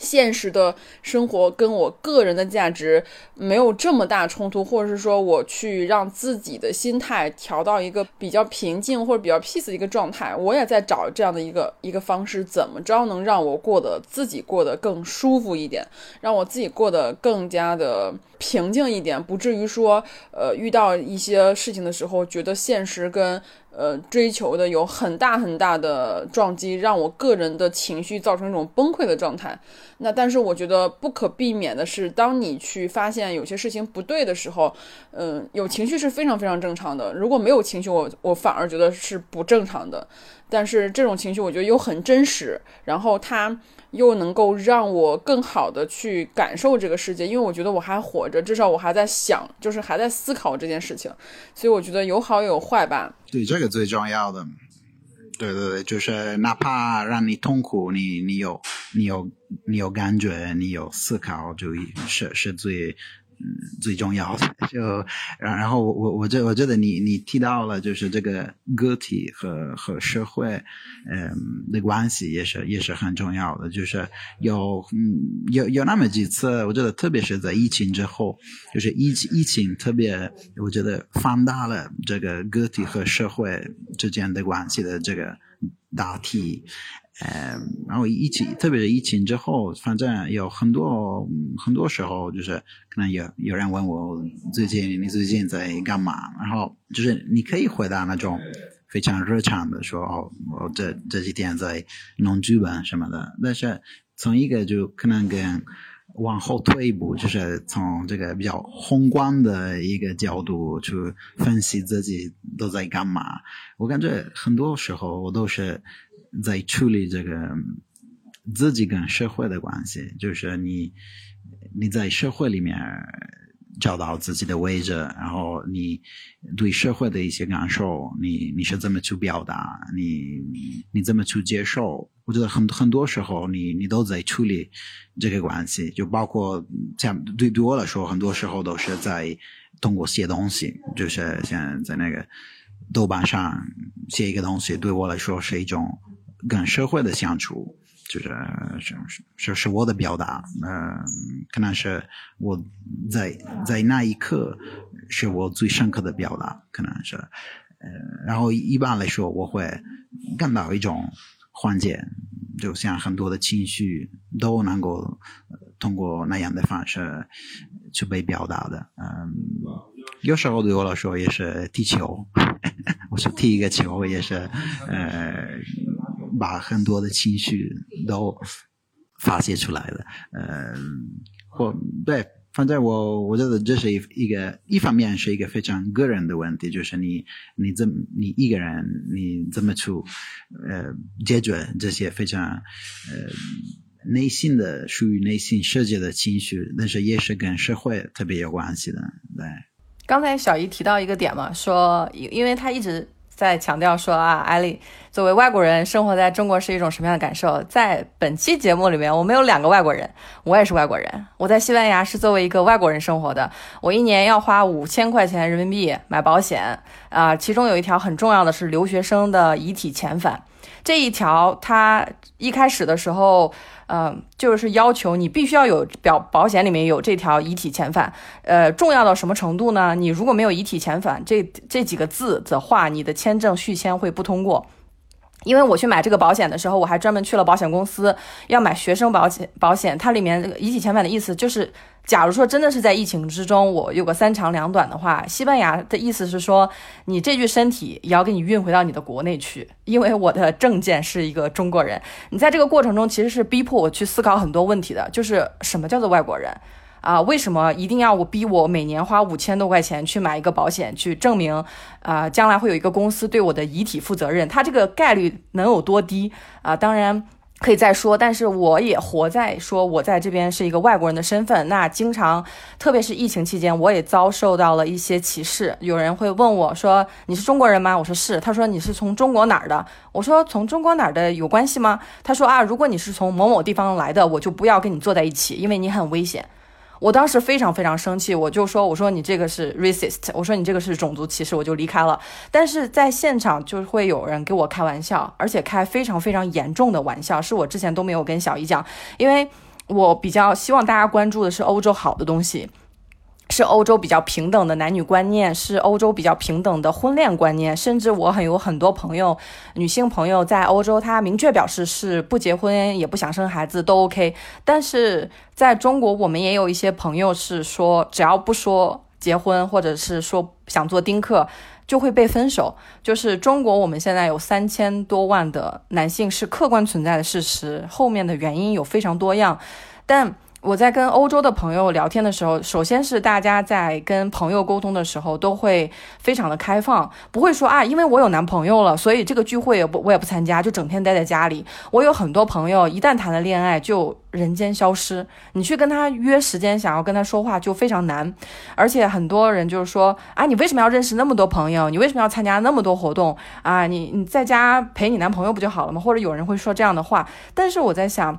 现实的生活跟我个人的价值没有这么大冲突，或者是说我去让自己的心态调到一个比较平静或者比较 peace 的一个状态，我也在找这样的一个一个方式，怎么着能让我过得自己过得更舒服一点，让我自己过得更加的平静一点，不至于说呃遇到一些事情的时候觉得现实跟。呃，追求的有很大很大的撞击，让我个人的情绪造成一种崩溃的状态。那但是我觉得不可避免的是，当你去发现有些事情不对的时候，嗯，有情绪是非常非常正常的。如果没有情绪，我我反而觉得是不正常的。但是这种情绪，我觉得又很真实，然后它。又能够让我更好的去感受这个世界，因为我觉得我还活着，至少我还在想，就是还在思考这件事情，所以我觉得有好有坏吧。对，这个最重要的。对对对，就是哪怕让你痛苦，你你有你有你有感觉，你有思考，就是是最。最重要的就，然然后我我我觉我觉得你你提到了就是这个个体和和社会，嗯的关系也是也是很重要的，就是有嗯有有那么几次，我觉得特别是在疫情之后，就是疫疫情特别我觉得放大了这个个体和社会之间的关系的这个大题。呃，然后疫情，特别是疫情之后，反正有很多很多时候，就是可能有有人问我最近你最近在干嘛，然后就是你可以回答那种非常日常的说哦，我这这几天在弄剧本什么的。但是从一个就可能跟往后退一步，就是从这个比较宏观的一个角度去分析自己都在干嘛。我感觉很多时候我都是。在处理这个自己跟社会的关系，就是你你在社会里面找到自己的位置，然后你对社会的一些感受，你你是怎么去表达，你你怎么去接受？我觉得很很多时候，你你都在处理这个关系，就包括像对对我来说，很多时候都是在通过写东西，就是像在那个豆瓣上写一个东西，对我来说是一种。跟社会的相处，就是是是是我的表达，嗯，可能是我在在那一刻是我最深刻的表达，可能是，呃，然后一般来说我会感到一种缓解，就像很多的情绪都能够通过那样的方式去被表达的，嗯，有时候对我来说也是踢球，<laughs> 我是踢一个球也是，呃。把很多的情绪都发泄出来了，嗯，或对，反正我我觉得这是一一个一方面是一个非常个人的问题，就是你你怎你一个人你怎么去呃解决这些非常呃内心的属于内心世界的情绪，但是也是跟社会特别有关系的。对，刚才小姨提到一个点嘛，说因因为他一直。在强调说啊，艾丽作为外国人生活在中国是一种什么样的感受？在本期节目里面，我们有两个外国人，我也是外国人。我在西班牙是作为一个外国人生活的，我一年要花五千块钱人民币买保险啊，其中有一条很重要的是留学生的遗体遣返，这一条它一开始的时候。嗯，就是要求你必须要有表保险里面有这条遗体遣返，呃，重要到什么程度呢？你如果没有遗体遣返这这几个字的话，你的签证续签会不通过。因为我去买这个保险的时候，我还专门去了保险公司，要买学生保险。保险它里面这个遗体遣返的意思就是，假如说真的是在疫情之中，我有个三长两短的话，西班牙的意思是说，你这具身体也要给你运回到你的国内去，因为我的证件是一个中国人。你在这个过程中其实是逼迫我去思考很多问题的，就是什么叫做外国人。啊，为什么一定要我逼我每年花五千多块钱去买一个保险，去证明，啊，将来会有一个公司对我的遗体负责任？它这个概率能有多低啊？当然，可以再说，但是我也活在说我在这边是一个外国人的身份。那经常，特别是疫情期间，我也遭受到了一些歧视。有人会问我说：“你是中国人吗？”我说是。他说：“你是从中国哪儿的？”我说：“从中国哪儿的有关系吗？”他说：“啊，如果你是从某某地方来的，我就不要跟你坐在一起，因为你很危险。”我当时非常非常生气，我就说：“我说你这个是 racist，我说你这个是种族歧视，我就离开了。”但是在现场就会有人给我开玩笑，而且开非常非常严重的玩笑，是我之前都没有跟小姨讲，因为我比较希望大家关注的是欧洲好的东西。是欧洲比较平等的男女观念，是欧洲比较平等的婚恋观念，甚至我很有很多朋友，女性朋友在欧洲，她明确表示是不结婚也不想生孩子都 OK。但是在中国，我们也有一些朋友是说，只要不说结婚，或者是说想做丁克，就会被分手。就是中国，我们现在有三千多万的男性是客观存在的事实，后面的原因有非常多样，但。我在跟欧洲的朋友聊天的时候，首先是大家在跟朋友沟通的时候都会非常的开放，不会说啊，因为我有男朋友了，所以这个聚会也不我也不参加，就整天待在家里。我有很多朋友，一旦谈了恋爱就人间消失，你去跟他约时间，想要跟他说话就非常难。而且很多人就是说啊，你为什么要认识那么多朋友？你为什么要参加那么多活动啊？你你在家陪你男朋友不就好了吗？或者有人会说这样的话，但是我在想。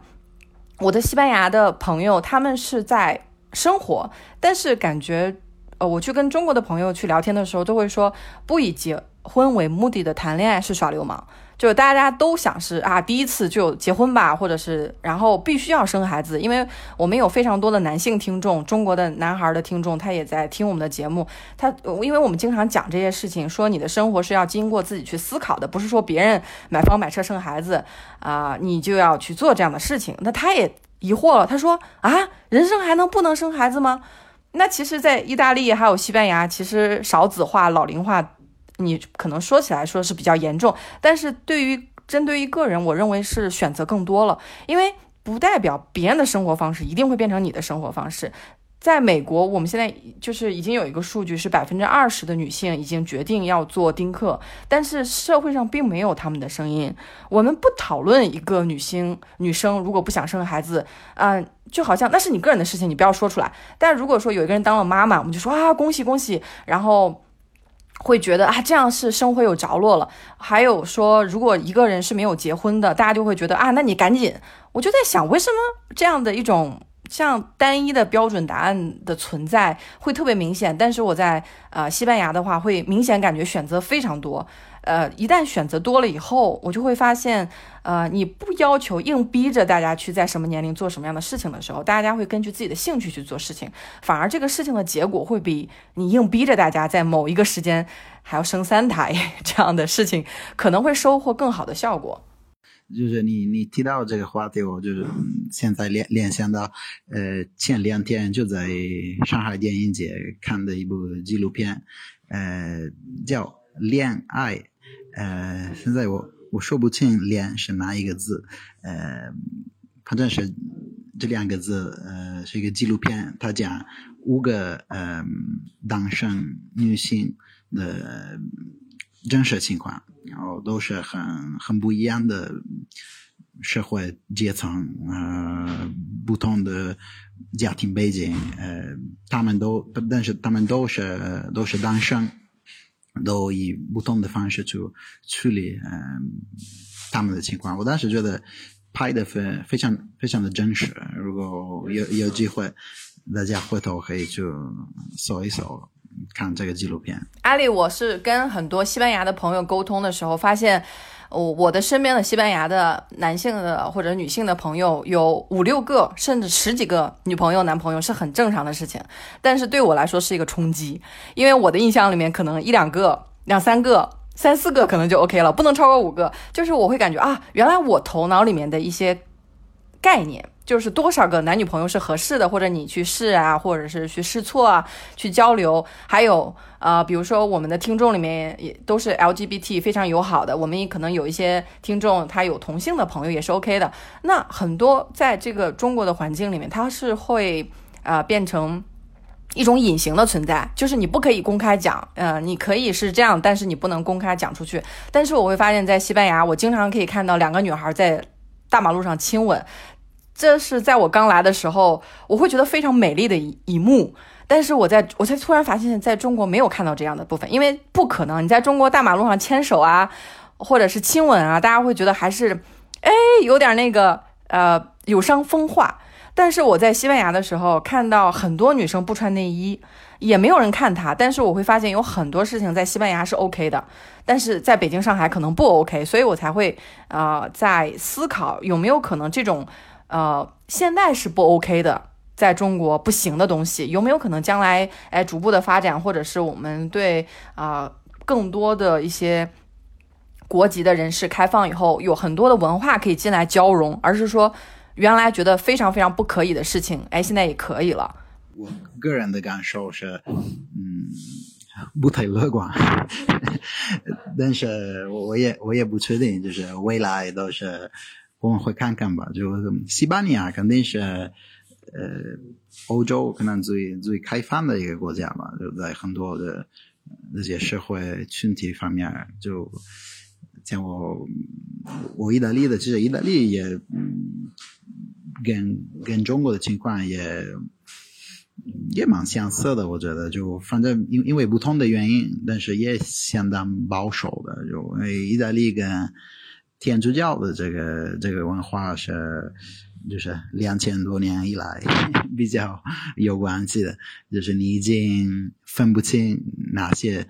我的西班牙的朋友，他们是在生活，但是感觉，呃，我去跟中国的朋友去聊天的时候，都会说不以结婚为目的的谈恋爱是耍流氓。就大家都想是啊，第一次就结婚吧，或者是然后必须要生孩子，因为我们有非常多的男性听众，中国的男孩的听众，他也在听我们的节目。他因为我们经常讲这些事情，说你的生活是要经过自己去思考的，不是说别人买房买车生孩子啊，你就要去做这样的事情。那他也疑惑了，他说啊，人生还能不能生孩子吗？那其实，在意大利还有西班牙，其实少子化、老龄化。你可能说起来说是比较严重，但是对于针对于个人，我认为是选择更多了，因为不代表别人的生活方式一定会变成你的生活方式。在美国，我们现在就是已经有一个数据是百分之二十的女性已经决定要做丁克，但是社会上并没有他们的声音。我们不讨论一个女性女生如果不想生孩子，啊，就好像那是你个人的事情，你不要说出来。但如果说有一个人当了妈妈，我们就说啊恭喜恭喜，然后。会觉得啊，这样是生活有着落了。还有说，如果一个人是没有结婚的，大家就会觉得啊，那你赶紧。我就在想，为什么这样的一种像单一的标准答案的存在会特别明显？但是我在啊西班牙的话，会明显感觉选择非常多。呃，一旦选择多了以后，我就会发现，呃，你不要求硬逼着大家去在什么年龄做什么样的事情的时候，大家会根据自己的兴趣去做事情，反而这个事情的结果会比你硬逼着大家在某一个时间还要生三胎这样的事情，可能会收获更好的效果。就是你你提到这个话题，我就是现在联联想到，呃，前两天就在上海电影节看的一部纪录片，呃，叫《恋爱》。呃，现在我我说不清“恋”是哪一个字，呃，反正是这两个字，呃，是一个纪录片，它讲五个呃单身女性的真实情况，然后都是很很不一样的社会阶层，呃，不同的家庭背景，呃，他们都，但是他们都是都是单身。都以不同的方式去处理嗯他们的情况。我当时觉得拍的非非常非常的真实。如果有有机会，大家回头可以去搜一搜，看这个纪录片。阿丽，我是跟很多西班牙的朋友沟通的时候发现。我我的身边的西班牙的男性的或者女性的朋友有五六个甚至十几个女朋友男朋友是很正常的事情，但是对我来说是一个冲击，因为我的印象里面可能一两个、两三个、三四个可能就 OK 了，不能超过五个。就是我会感觉啊，原来我头脑里面的一些概念。就是多少个男女朋友是合适的，或者你去试啊，或者是去试错啊，去交流。还有啊，比如说我们的听众里面也都是 LGBT 非常友好的，我们也可能有一些听众他有同性的朋友也是 OK 的。那很多在这个中国的环境里面，它是会啊变成一种隐形的存在，就是你不可以公开讲，嗯，你可以是这样，但是你不能公开讲出去。但是我会发现，在西班牙，我经常可以看到两个女孩在。大马路上亲吻，这是在我刚来的时候，我会觉得非常美丽的一一幕。但是我在我才突然发现，在中国没有看到这样的部分，因为不可能，你在中国大马路上牵手啊，或者是亲吻啊，大家会觉得还是，哎，有点那个呃有伤风化。但是我在西班牙的时候，看到很多女生不穿内衣，也没有人看她。但是我会发现有很多事情在西班牙是 OK 的，但是在北京、上海可能不 OK，所以我才会呃在思考有没有可能这种呃现在是不 OK 的，在中国不行的东西，有没有可能将来哎逐步的发展，或者是我们对啊更多的一些国籍的人士开放以后，有很多的文化可以进来交融，而是说。原来觉得非常非常不可以的事情，哎，现在也可以了。我个人的感受是，嗯，不太乐观。<laughs> 但是我我也我也不确定，就是未来都是我们会看看吧。就西班牙肯定是呃欧洲可能最最开放的一个国家吧，就在很多的那些社会群体方面，就像我我意大利的，其实意大利也。跟跟中国的情况也也蛮相似的，我觉得就反正因因为不同的原因，但是也相当保守的。就因为意大利跟天主教的这个这个文化是就是两千多年以来比较有关系的，就是你已经分不清哪些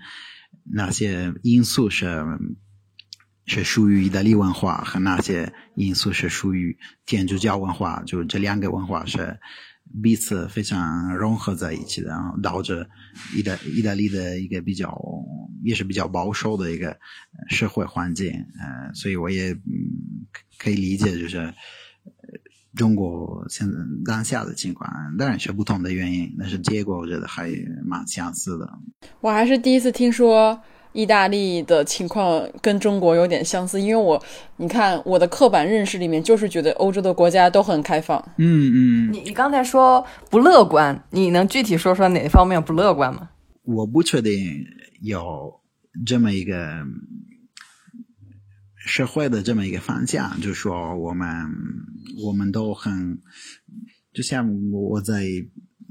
哪些因素是。是属于意大利文化和哪些因素是属于天主教文化，就这两个文化是彼此非常融合在一起的，然后导致意大意大利的一个比较也是比较保守的一个社会环境，呃，所以我也嗯可以理解，就是中国现在当下的情况，当然是不同的原因，但是结果我觉得还蛮相似的。我还是第一次听说。意大利的情况跟中国有点相似，因为我你看我的刻板认识里面就是觉得欧洲的国家都很开放。嗯嗯。你你刚才说不乐观，你能具体说说哪方面不乐观吗？我不确定有这么一个社会的这么一个方向，就是说我们我们都很，就像我在。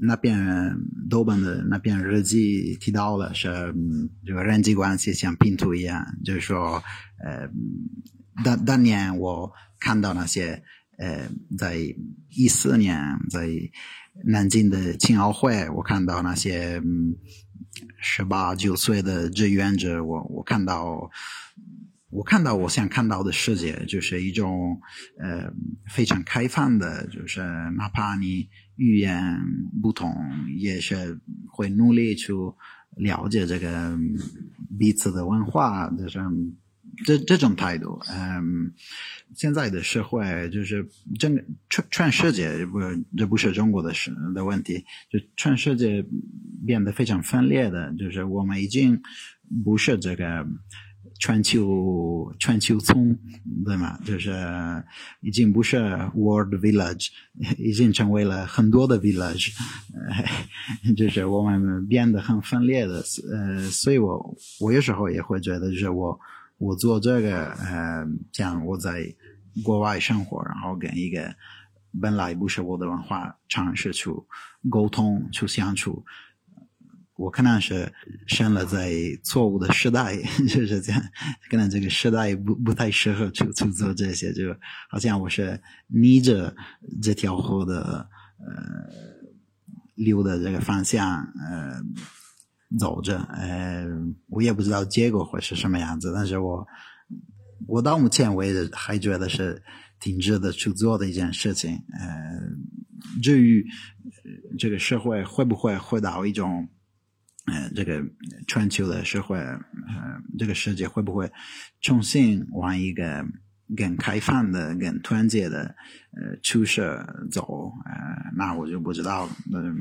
那边豆瓣的那篇日记提到了是这个人际关系像拼图一样，就是说，呃，当当年我看到那些呃，在一四年在南京的青奥会，我看到那些十八九岁的志愿者，我我看到。我看到我想看到的世界，就是一种呃非常开放的，就是哪怕你语言不同，也是会努力去了解这个彼此的文化，就是这这种态度。嗯，现在的社会就是整个全全世界不这不是中国的事的问题，就全世界变得非常分裂的，就是我们已经不是这个。全球全球村，对吗？就是已经不是 World Village，已经成为了很多的 Village，<laughs> 就是我们变得很分裂的。呃，所以我我有时候也会觉得，就是我我做这个，呃，像我在国外生活，然后跟一个本来不是我的文化尝试去沟通、去相处。我可能是生了在错误的时代，<laughs> 就是这样，可能这个时代不不太适合去去做这些，就好像我是逆着这条河的呃流的这个方向呃走着，呃，我也不知道结果会是什么样子，但是我我到目前为止还觉得是挺值得去做的一件事情，呃，至于这个社会会不会回到一种。呃，这个全球的社会，呃，这个世界会不会重新往一个更开放的、更团结的呃趋势走？呃，那我就不知道了，嗯，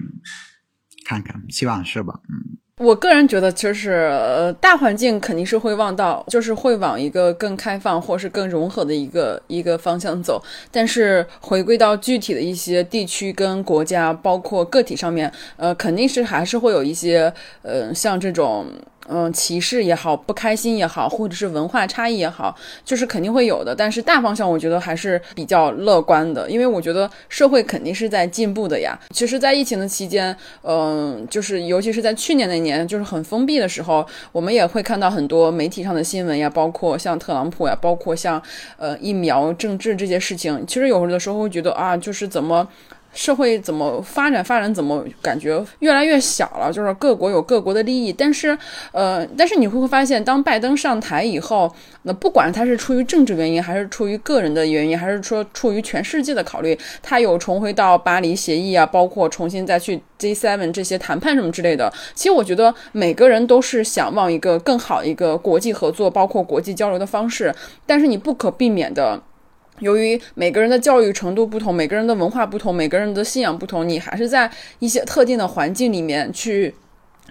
看看，希望是吧？嗯。我个人觉得，就是呃，大环境肯定是会往到，就是会往一个更开放或是更融合的一个一个方向走。但是回归到具体的一些地区跟国家，包括个体上面，呃，肯定是还是会有一些，呃，像这种。嗯，歧视也好，不开心也好，或者是文化差异也好，就是肯定会有的。但是大方向我觉得还是比较乐观的，因为我觉得社会肯定是在进步的呀。其实，在疫情的期间，嗯，就是尤其是在去年那年，就是很封闭的时候，我们也会看到很多媒体上的新闻呀，包括像特朗普呀，包括像呃疫苗、政治这些事情。其实有的时候会觉得啊，就是怎么。社会怎么发展？发展怎么感觉越来越小了？就是各国有各国的利益，但是，呃，但是你会发现，当拜登上台以后，那不管他是出于政治原因，还是出于个人的原因，还是说出于全世界的考虑，他有重回到巴黎协议啊，包括重新再去 G7 这些谈判什么之类的。其实我觉得每个人都是想往一个更好一个国际合作，包括国际交流的方式，但是你不可避免的。由于每个人的教育程度不同，每个人的文化不同，每个人的信仰不同，你还是在一些特定的环境里面去。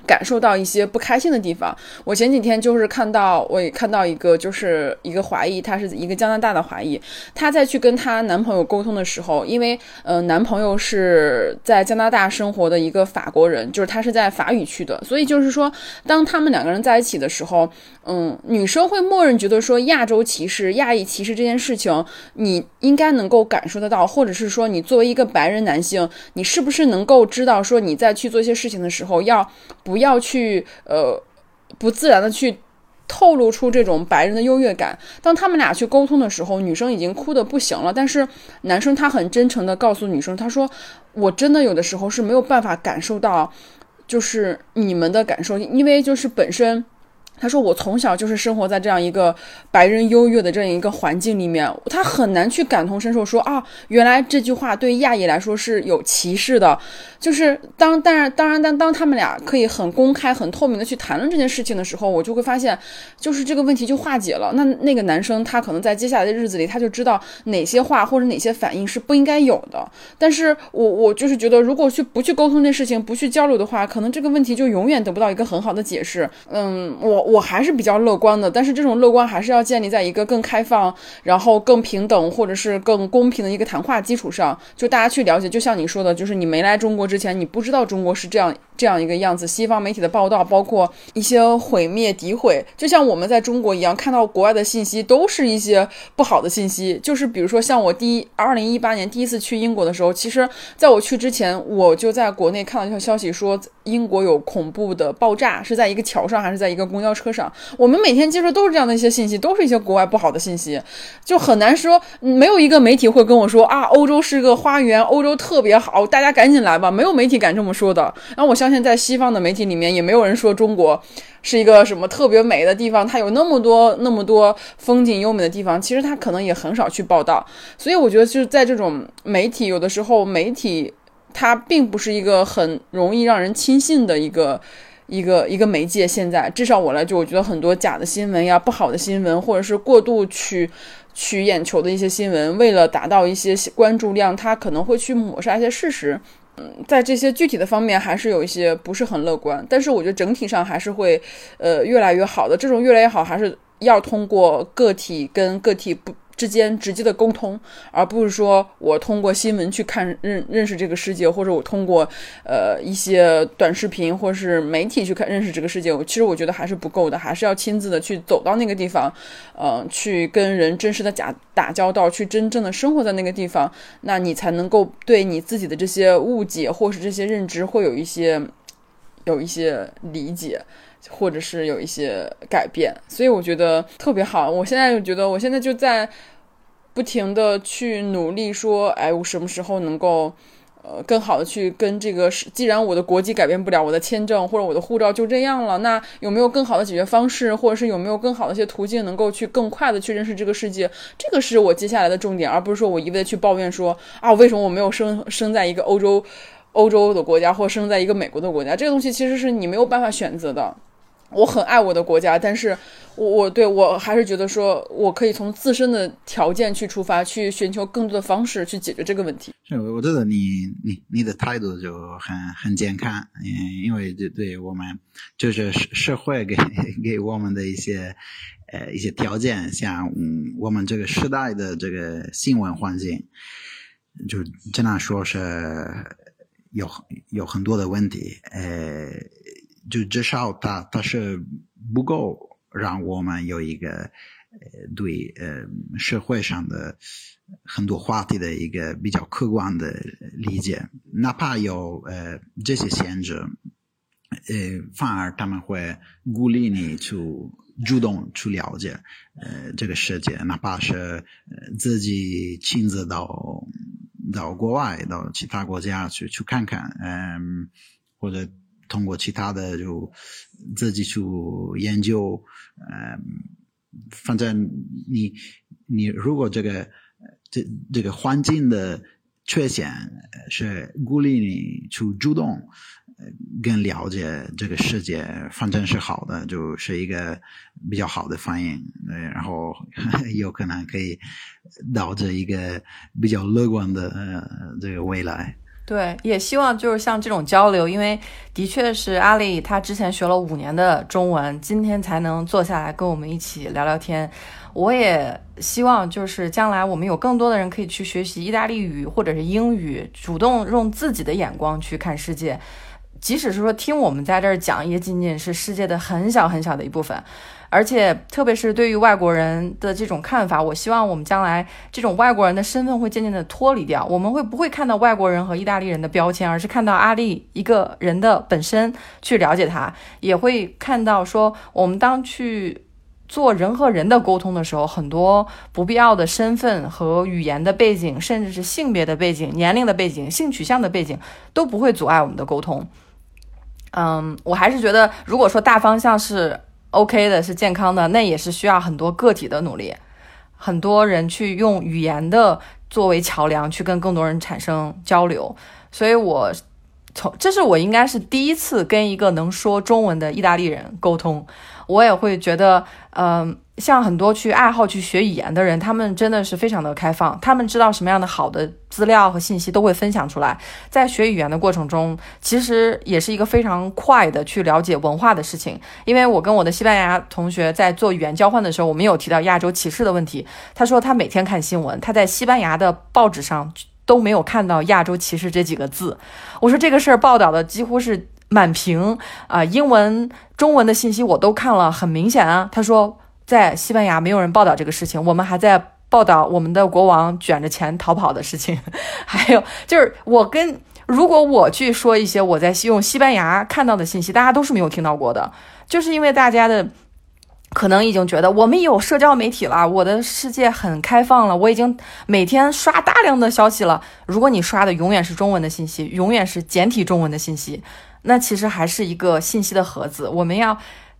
感受到一些不开心的地方。我前几天就是看到，我也看到一个，就是一个华裔，她是一个加拿大的华裔，她在去跟她男朋友沟通的时候，因为呃，男朋友是在加拿大生活的一个法国人，就是他是在法语区的，所以就是说，当他们两个人在一起的时候，嗯，女生会默认觉得说亚洲歧视、亚裔歧视这件事情，你应该能够感受得到，或者是说你作为一个白人男性，你是不是能够知道说你在去做一些事情的时候要不。要去呃不自然的去透露出这种白人的优越感。当他们俩去沟通的时候，女生已经哭的不行了，但是男生他很真诚的告诉女生，他说：“我真的有的时候是没有办法感受到，就是你们的感受，因为就是本身。”他说：“我从小就是生活在这样一个白人优越的这样一个环境里面，他很难去感同身受。说啊，原来这句话对亚裔来说是有歧视的。就是当当然当然当当他们俩可以很公开、很透明的去谈论这件事情的时候，我就会发现，就是这个问题就化解了。那那个男生他可能在接下来的日子里，他就知道哪些话或者哪些反应是不应该有的。但是我我就是觉得，如果去不去沟通这事情，不去交流的话，可能这个问题就永远得不到一个很好的解释。嗯，我。我还是比较乐观的，但是这种乐观还是要建立在一个更开放、然后更平等或者是更公平的一个谈话基础上，就大家去了解。就像你说的，就是你没来中国之前，你不知道中国是这样。这样一个样子，西方媒体的报道，包括一些毁灭、诋毁，就像我们在中国一样，看到国外的信息都是一些不好的信息。就是比如说，像我第一二零一八年第一次去英国的时候，其实在我去之前，我就在国内看到一条消息，说英国有恐怖的爆炸，是在一个桥上还是在一个公交车上？我们每天接触都是这样的一些信息，都是一些国外不好的信息，就很难说，没有一个媒体会跟我说啊，欧洲是个花园，欧洲特别好，大家赶紧来吧，没有媒体敢这么说的。然后我相。信在西方的媒体里面也没有人说中国是一个什么特别美的地方，它有那么多那么多风景优美的地方，其实它可能也很少去报道。所以我觉得就是在这种媒体，有的时候媒体它并不是一个很容易让人轻信的一个一个一个媒介。现在至少我来就我觉得很多假的新闻呀、不好的新闻，或者是过度去取眼球的一些新闻，为了达到一些关注量，它可能会去抹杀一些事实。在这些具体的方面，还是有一些不是很乐观，但是我觉得整体上还是会，呃，越来越好的。这种越来越好，还是要通过个体跟个体不。之间直接的沟通，而不是说我通过新闻去看认认识这个世界，或者我通过呃一些短视频或者是媒体去看认识这个世界。我其实我觉得还是不够的，还是要亲自的去走到那个地方，呃，去跟人真实的假打交道，去真正的生活在那个地方，那你才能够对你自己的这些误解或是这些认知会有一些有一些理解。或者是有一些改变，所以我觉得特别好。我现在就觉得，我现在就在不停的去努力，说，哎，我什么时候能够，呃，更好的去跟这个，既然我的国籍改变不了，我的签证或者我的护照就这样了，那有没有更好的解决方式，或者是有没有更好的一些途径，能够去更快的去认识这个世界？这个是我接下来的重点，而不是说我一味的去抱怨说，啊，为什么我没有生生在一个欧洲，欧洲的国家，或生在一个美国的国家？这个东西其实是你没有办法选择的。我很爱我的国家，但是我我对我还是觉得说，我可以从自身的条件去出发，去寻求更多的方式去解决这个问题。是，我觉得你你你的态度就很很健康，嗯，因为对对我们就是社社会给给我们的一些呃一些条件，像嗯我们这个时代的这个新闻环境，就真的说是有有很多的问题，呃。就至少它它是不够让我们有一个呃对呃社会上的很多话题的一个比较客观的理解，哪怕有呃这些限制，呃反而他们会鼓励你去主动去了解呃这个世界，哪怕是呃自己亲自到到国外到其他国家去去看看，嗯、或者通过其他的就自己去研究，嗯、反正你你如果这个这这个环境的缺陷是鼓励你去主动呃更了解这个世界，反正是好的，就是一个比较好的反应，呃，然后 <laughs> 有可能可以导致一个比较乐观的呃这个未来。对，也希望就是像这种交流，因为的确是阿里他之前学了五年的中文，今天才能坐下来跟我们一起聊聊天。我也希望就是将来我们有更多的人可以去学习意大利语或者是英语，主动用自己的眼光去看世界。即使是说听我们在这儿讲，也仅仅是世界的很小很小的一部分。而且，特别是对于外国人的这种看法，我希望我们将来这种外国人的身份会渐渐的脱离掉。我们会不会看到外国人和意大利人的标签，而是看到阿丽一个人的本身去了解他，也会看到说我们当去做人和人的沟通的时候，很多不必要的身份和语言的背景，甚至是性别的背景、年龄的背景、性取向的背景，都不会阻碍我们的沟通。嗯，我还是觉得，如果说大方向是 OK 的，是健康的，那也是需要很多个体的努力，很多人去用语言的作为桥梁，去跟更多人产生交流。所以我从这是我应该是第一次跟一个能说中文的意大利人沟通，我也会觉得，嗯、像很多去爱好去学语言的人，他们真的是非常的开放，他们知道什么样的好的资料和信息都会分享出来。在学语言的过程中，其实也是一个非常快的去了解文化的事情。因为我跟我的西班牙同学在做语言交换的时候，我们有提到亚洲歧视的问题。他说他每天看新闻，他在西班牙的报纸上都没有看到亚洲歧视这几个字。我说这个事儿报道的几乎是满屏啊、英文、中文的信息我都看了，很明显啊。他说在西班牙没有人报道这个事情，我们还在报道我们的国王卷着钱逃跑的事情，<laughs> 还有就是我跟如果我去说一些我在用西班牙看到的信息，大家都是没有听到过的，就是因为大家的。可能已经觉得我们有社交媒体了，我的世界很开放了，我已经每天刷大量的消息了。如果你刷的永远是中文的信息，永远是简体中文的信息，那其实还是一个信息的盒子。我们要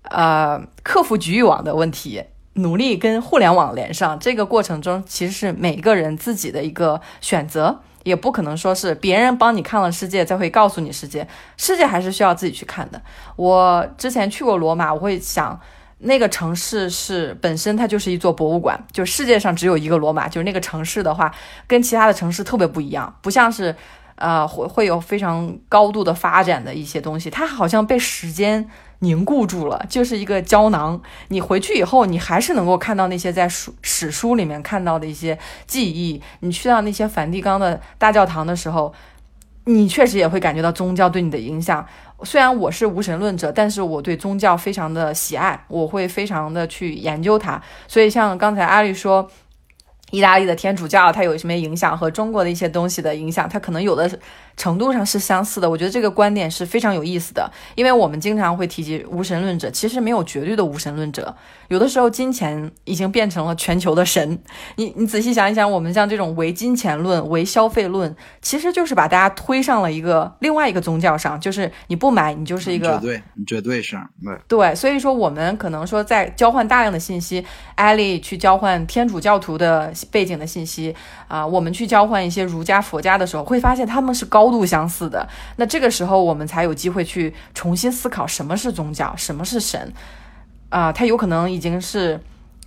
呃克服局域网的问题，努力跟互联网连上。这个过程中，其实是每个人自己的一个选择，也不可能说是别人帮你看了世界才会告诉你世界，世界还是需要自己去看的。我之前去过罗马，我会想。那个城市是本身它就是一座博物馆，就世界上只有一个罗马，就是那个城市的话，跟其他的城市特别不一样，不像是，呃，会会有非常高度的发展的一些东西，它好像被时间凝固住了，就是一个胶囊。你回去以后，你还是能够看到那些在书史书里面看到的一些记忆。你去到那些梵蒂冈的大教堂的时候，你确实也会感觉到宗教对你的影响。虽然我是无神论者，但是我对宗教非常的喜爱，我会非常的去研究它。所以像刚才阿丽说，意大利的天主教它有什么影响和中国的一些东西的影响，它可能有的程度上是相似的。我觉得这个观点是非常有意思的，因为我们经常会提及无神论者，其实没有绝对的无神论者。有的时候，金钱已经变成了全球的神。你你仔细想一想，我们像这种唯金钱论、唯消费论，其实就是把大家推上了一个另外一个宗教上，就是你不买，你就是一个绝对绝对是对。对，所以说我们可能说在交换大量的信息，艾丽去交换天主教徒的背景的信息啊、我们去交换一些儒家、佛家的时候，会发现他们是高度相似的。那这个时候我们才有机会去重新思考什么是宗教，什么是神啊、它有可能已经是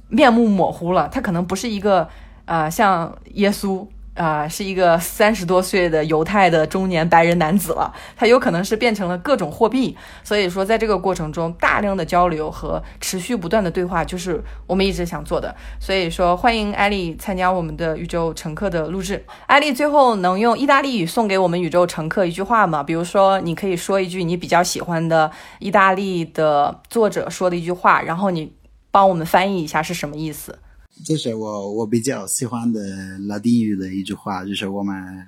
面目模糊了，它可能不是一个啊像耶稣啊，是一个三十多岁的犹太的中年白人男子了，他有可能是变成了各种货币。所以说，在这个过程中，大量的交流和持续不断的对话，就是我们一直想做的。所以说，欢迎艾丽参加我们的宇宙乘客的录制。艾丽，最后能用意大利语送给我们宇宙乘客一句话吗？比如说，你可以说一句你比较喜欢的意大利的作者说的一句话，然后你帮我们翻译一下是什么意思。这是我我比较喜欢的拉丁语的一句话，就是我们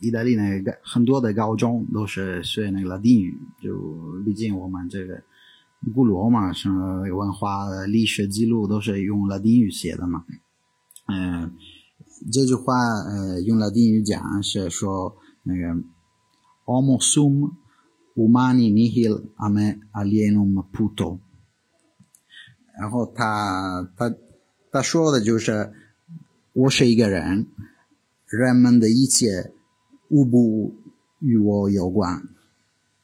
意大利那个很多的高中都是学那个拉丁语，就毕竟我们这个古罗马什么文化历史记录都是用拉丁语写的嘛。嗯，这句话呃用拉丁语讲是说那个 “homo sum humani nihil a me alienum puto”，然后他他。他说的就是我是一个人，人们的一切无不与我有关，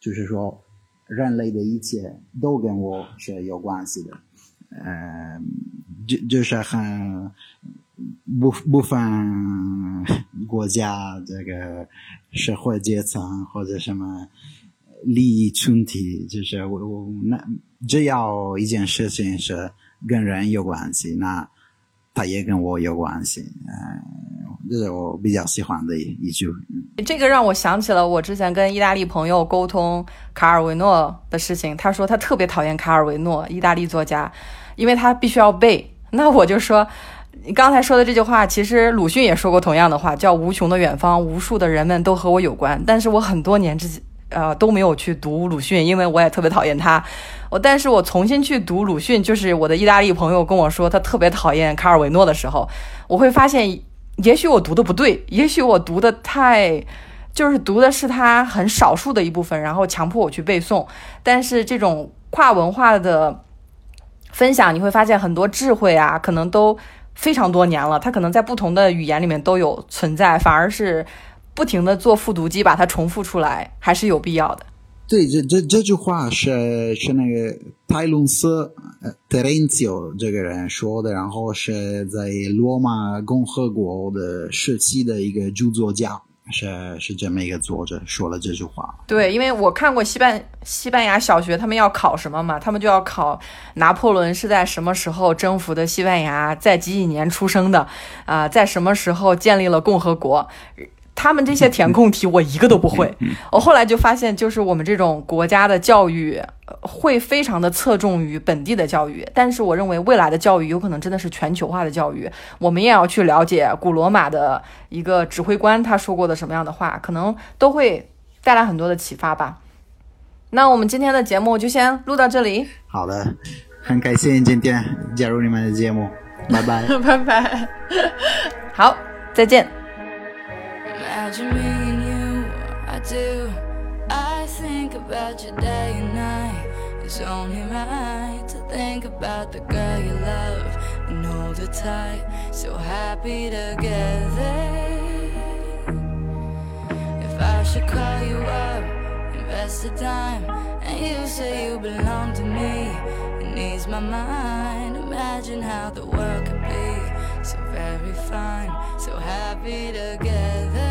就是说人类的一切都跟我是有关系的，呃，就就是很不不分国家这个社会阶层或者什么利益群体，就是我我那只要一件事情是跟人有关系，那。他也跟我有关系，嗯，这是我比较喜欢的一一句。这个让我想起了我之前跟意大利朋友沟通卡尔维诺的事情。他说他特别讨厌卡尔维诺，意大利作家，因为他必须要背。那我就说，你刚才说的这句话，其实鲁迅也说过同样的话，叫“无穷的远方，无数的人们都和我有关”。但是我很多年之前呃都没有去读鲁迅，因为我也特别讨厌他。我，但是我重新去读鲁迅，就是我的意大利朋友跟我说他特别讨厌卡尔维诺的时候，我会发现，也许我读的不对，也许我读的太，就是读的是他很少数的一部分，然后强迫我去背诵。但是这种跨文化的分享，你会发现很多智慧啊，可能都非常多年了，它可能在不同的语言里面都有存在，反而是不停的做复读机把它重复出来，还是有必要的。对，这这这句话是是那个泰隆斯呃 Terenzio 这个人说的，然后是在罗马共和国的时期的一个著作家，是是这么一个作者说了这句话。对，因为我看过西班西班牙小学，他们要考什么嘛？他们就要考拿破仑是在什么时候征服的西班牙，在几几年出生的啊，在什么时候建立了共和国。他们这些填空题我一个都不会，我后来就发现，就是我们这种国家的教育会非常的侧重于本地的教育，但是我认为未来的教育有可能真的是全球化的教育，我们也要去了解古罗马的一个指挥官他说过的什么样的话，可能都会带来很多的启发吧。那我们今天的节目就先录到这里。好。的，很开心今天加入你们的节目，拜拜，<laughs> 拜拜，好，再见。Imagine me and you, I do. I think about you day and night. It's only right to think about the girl you love and hold her tight. So happy together. If I should call you up, invest the time, and you say you belong to me, it needs my mind. Imagine how the world could be so very fine, so happy together.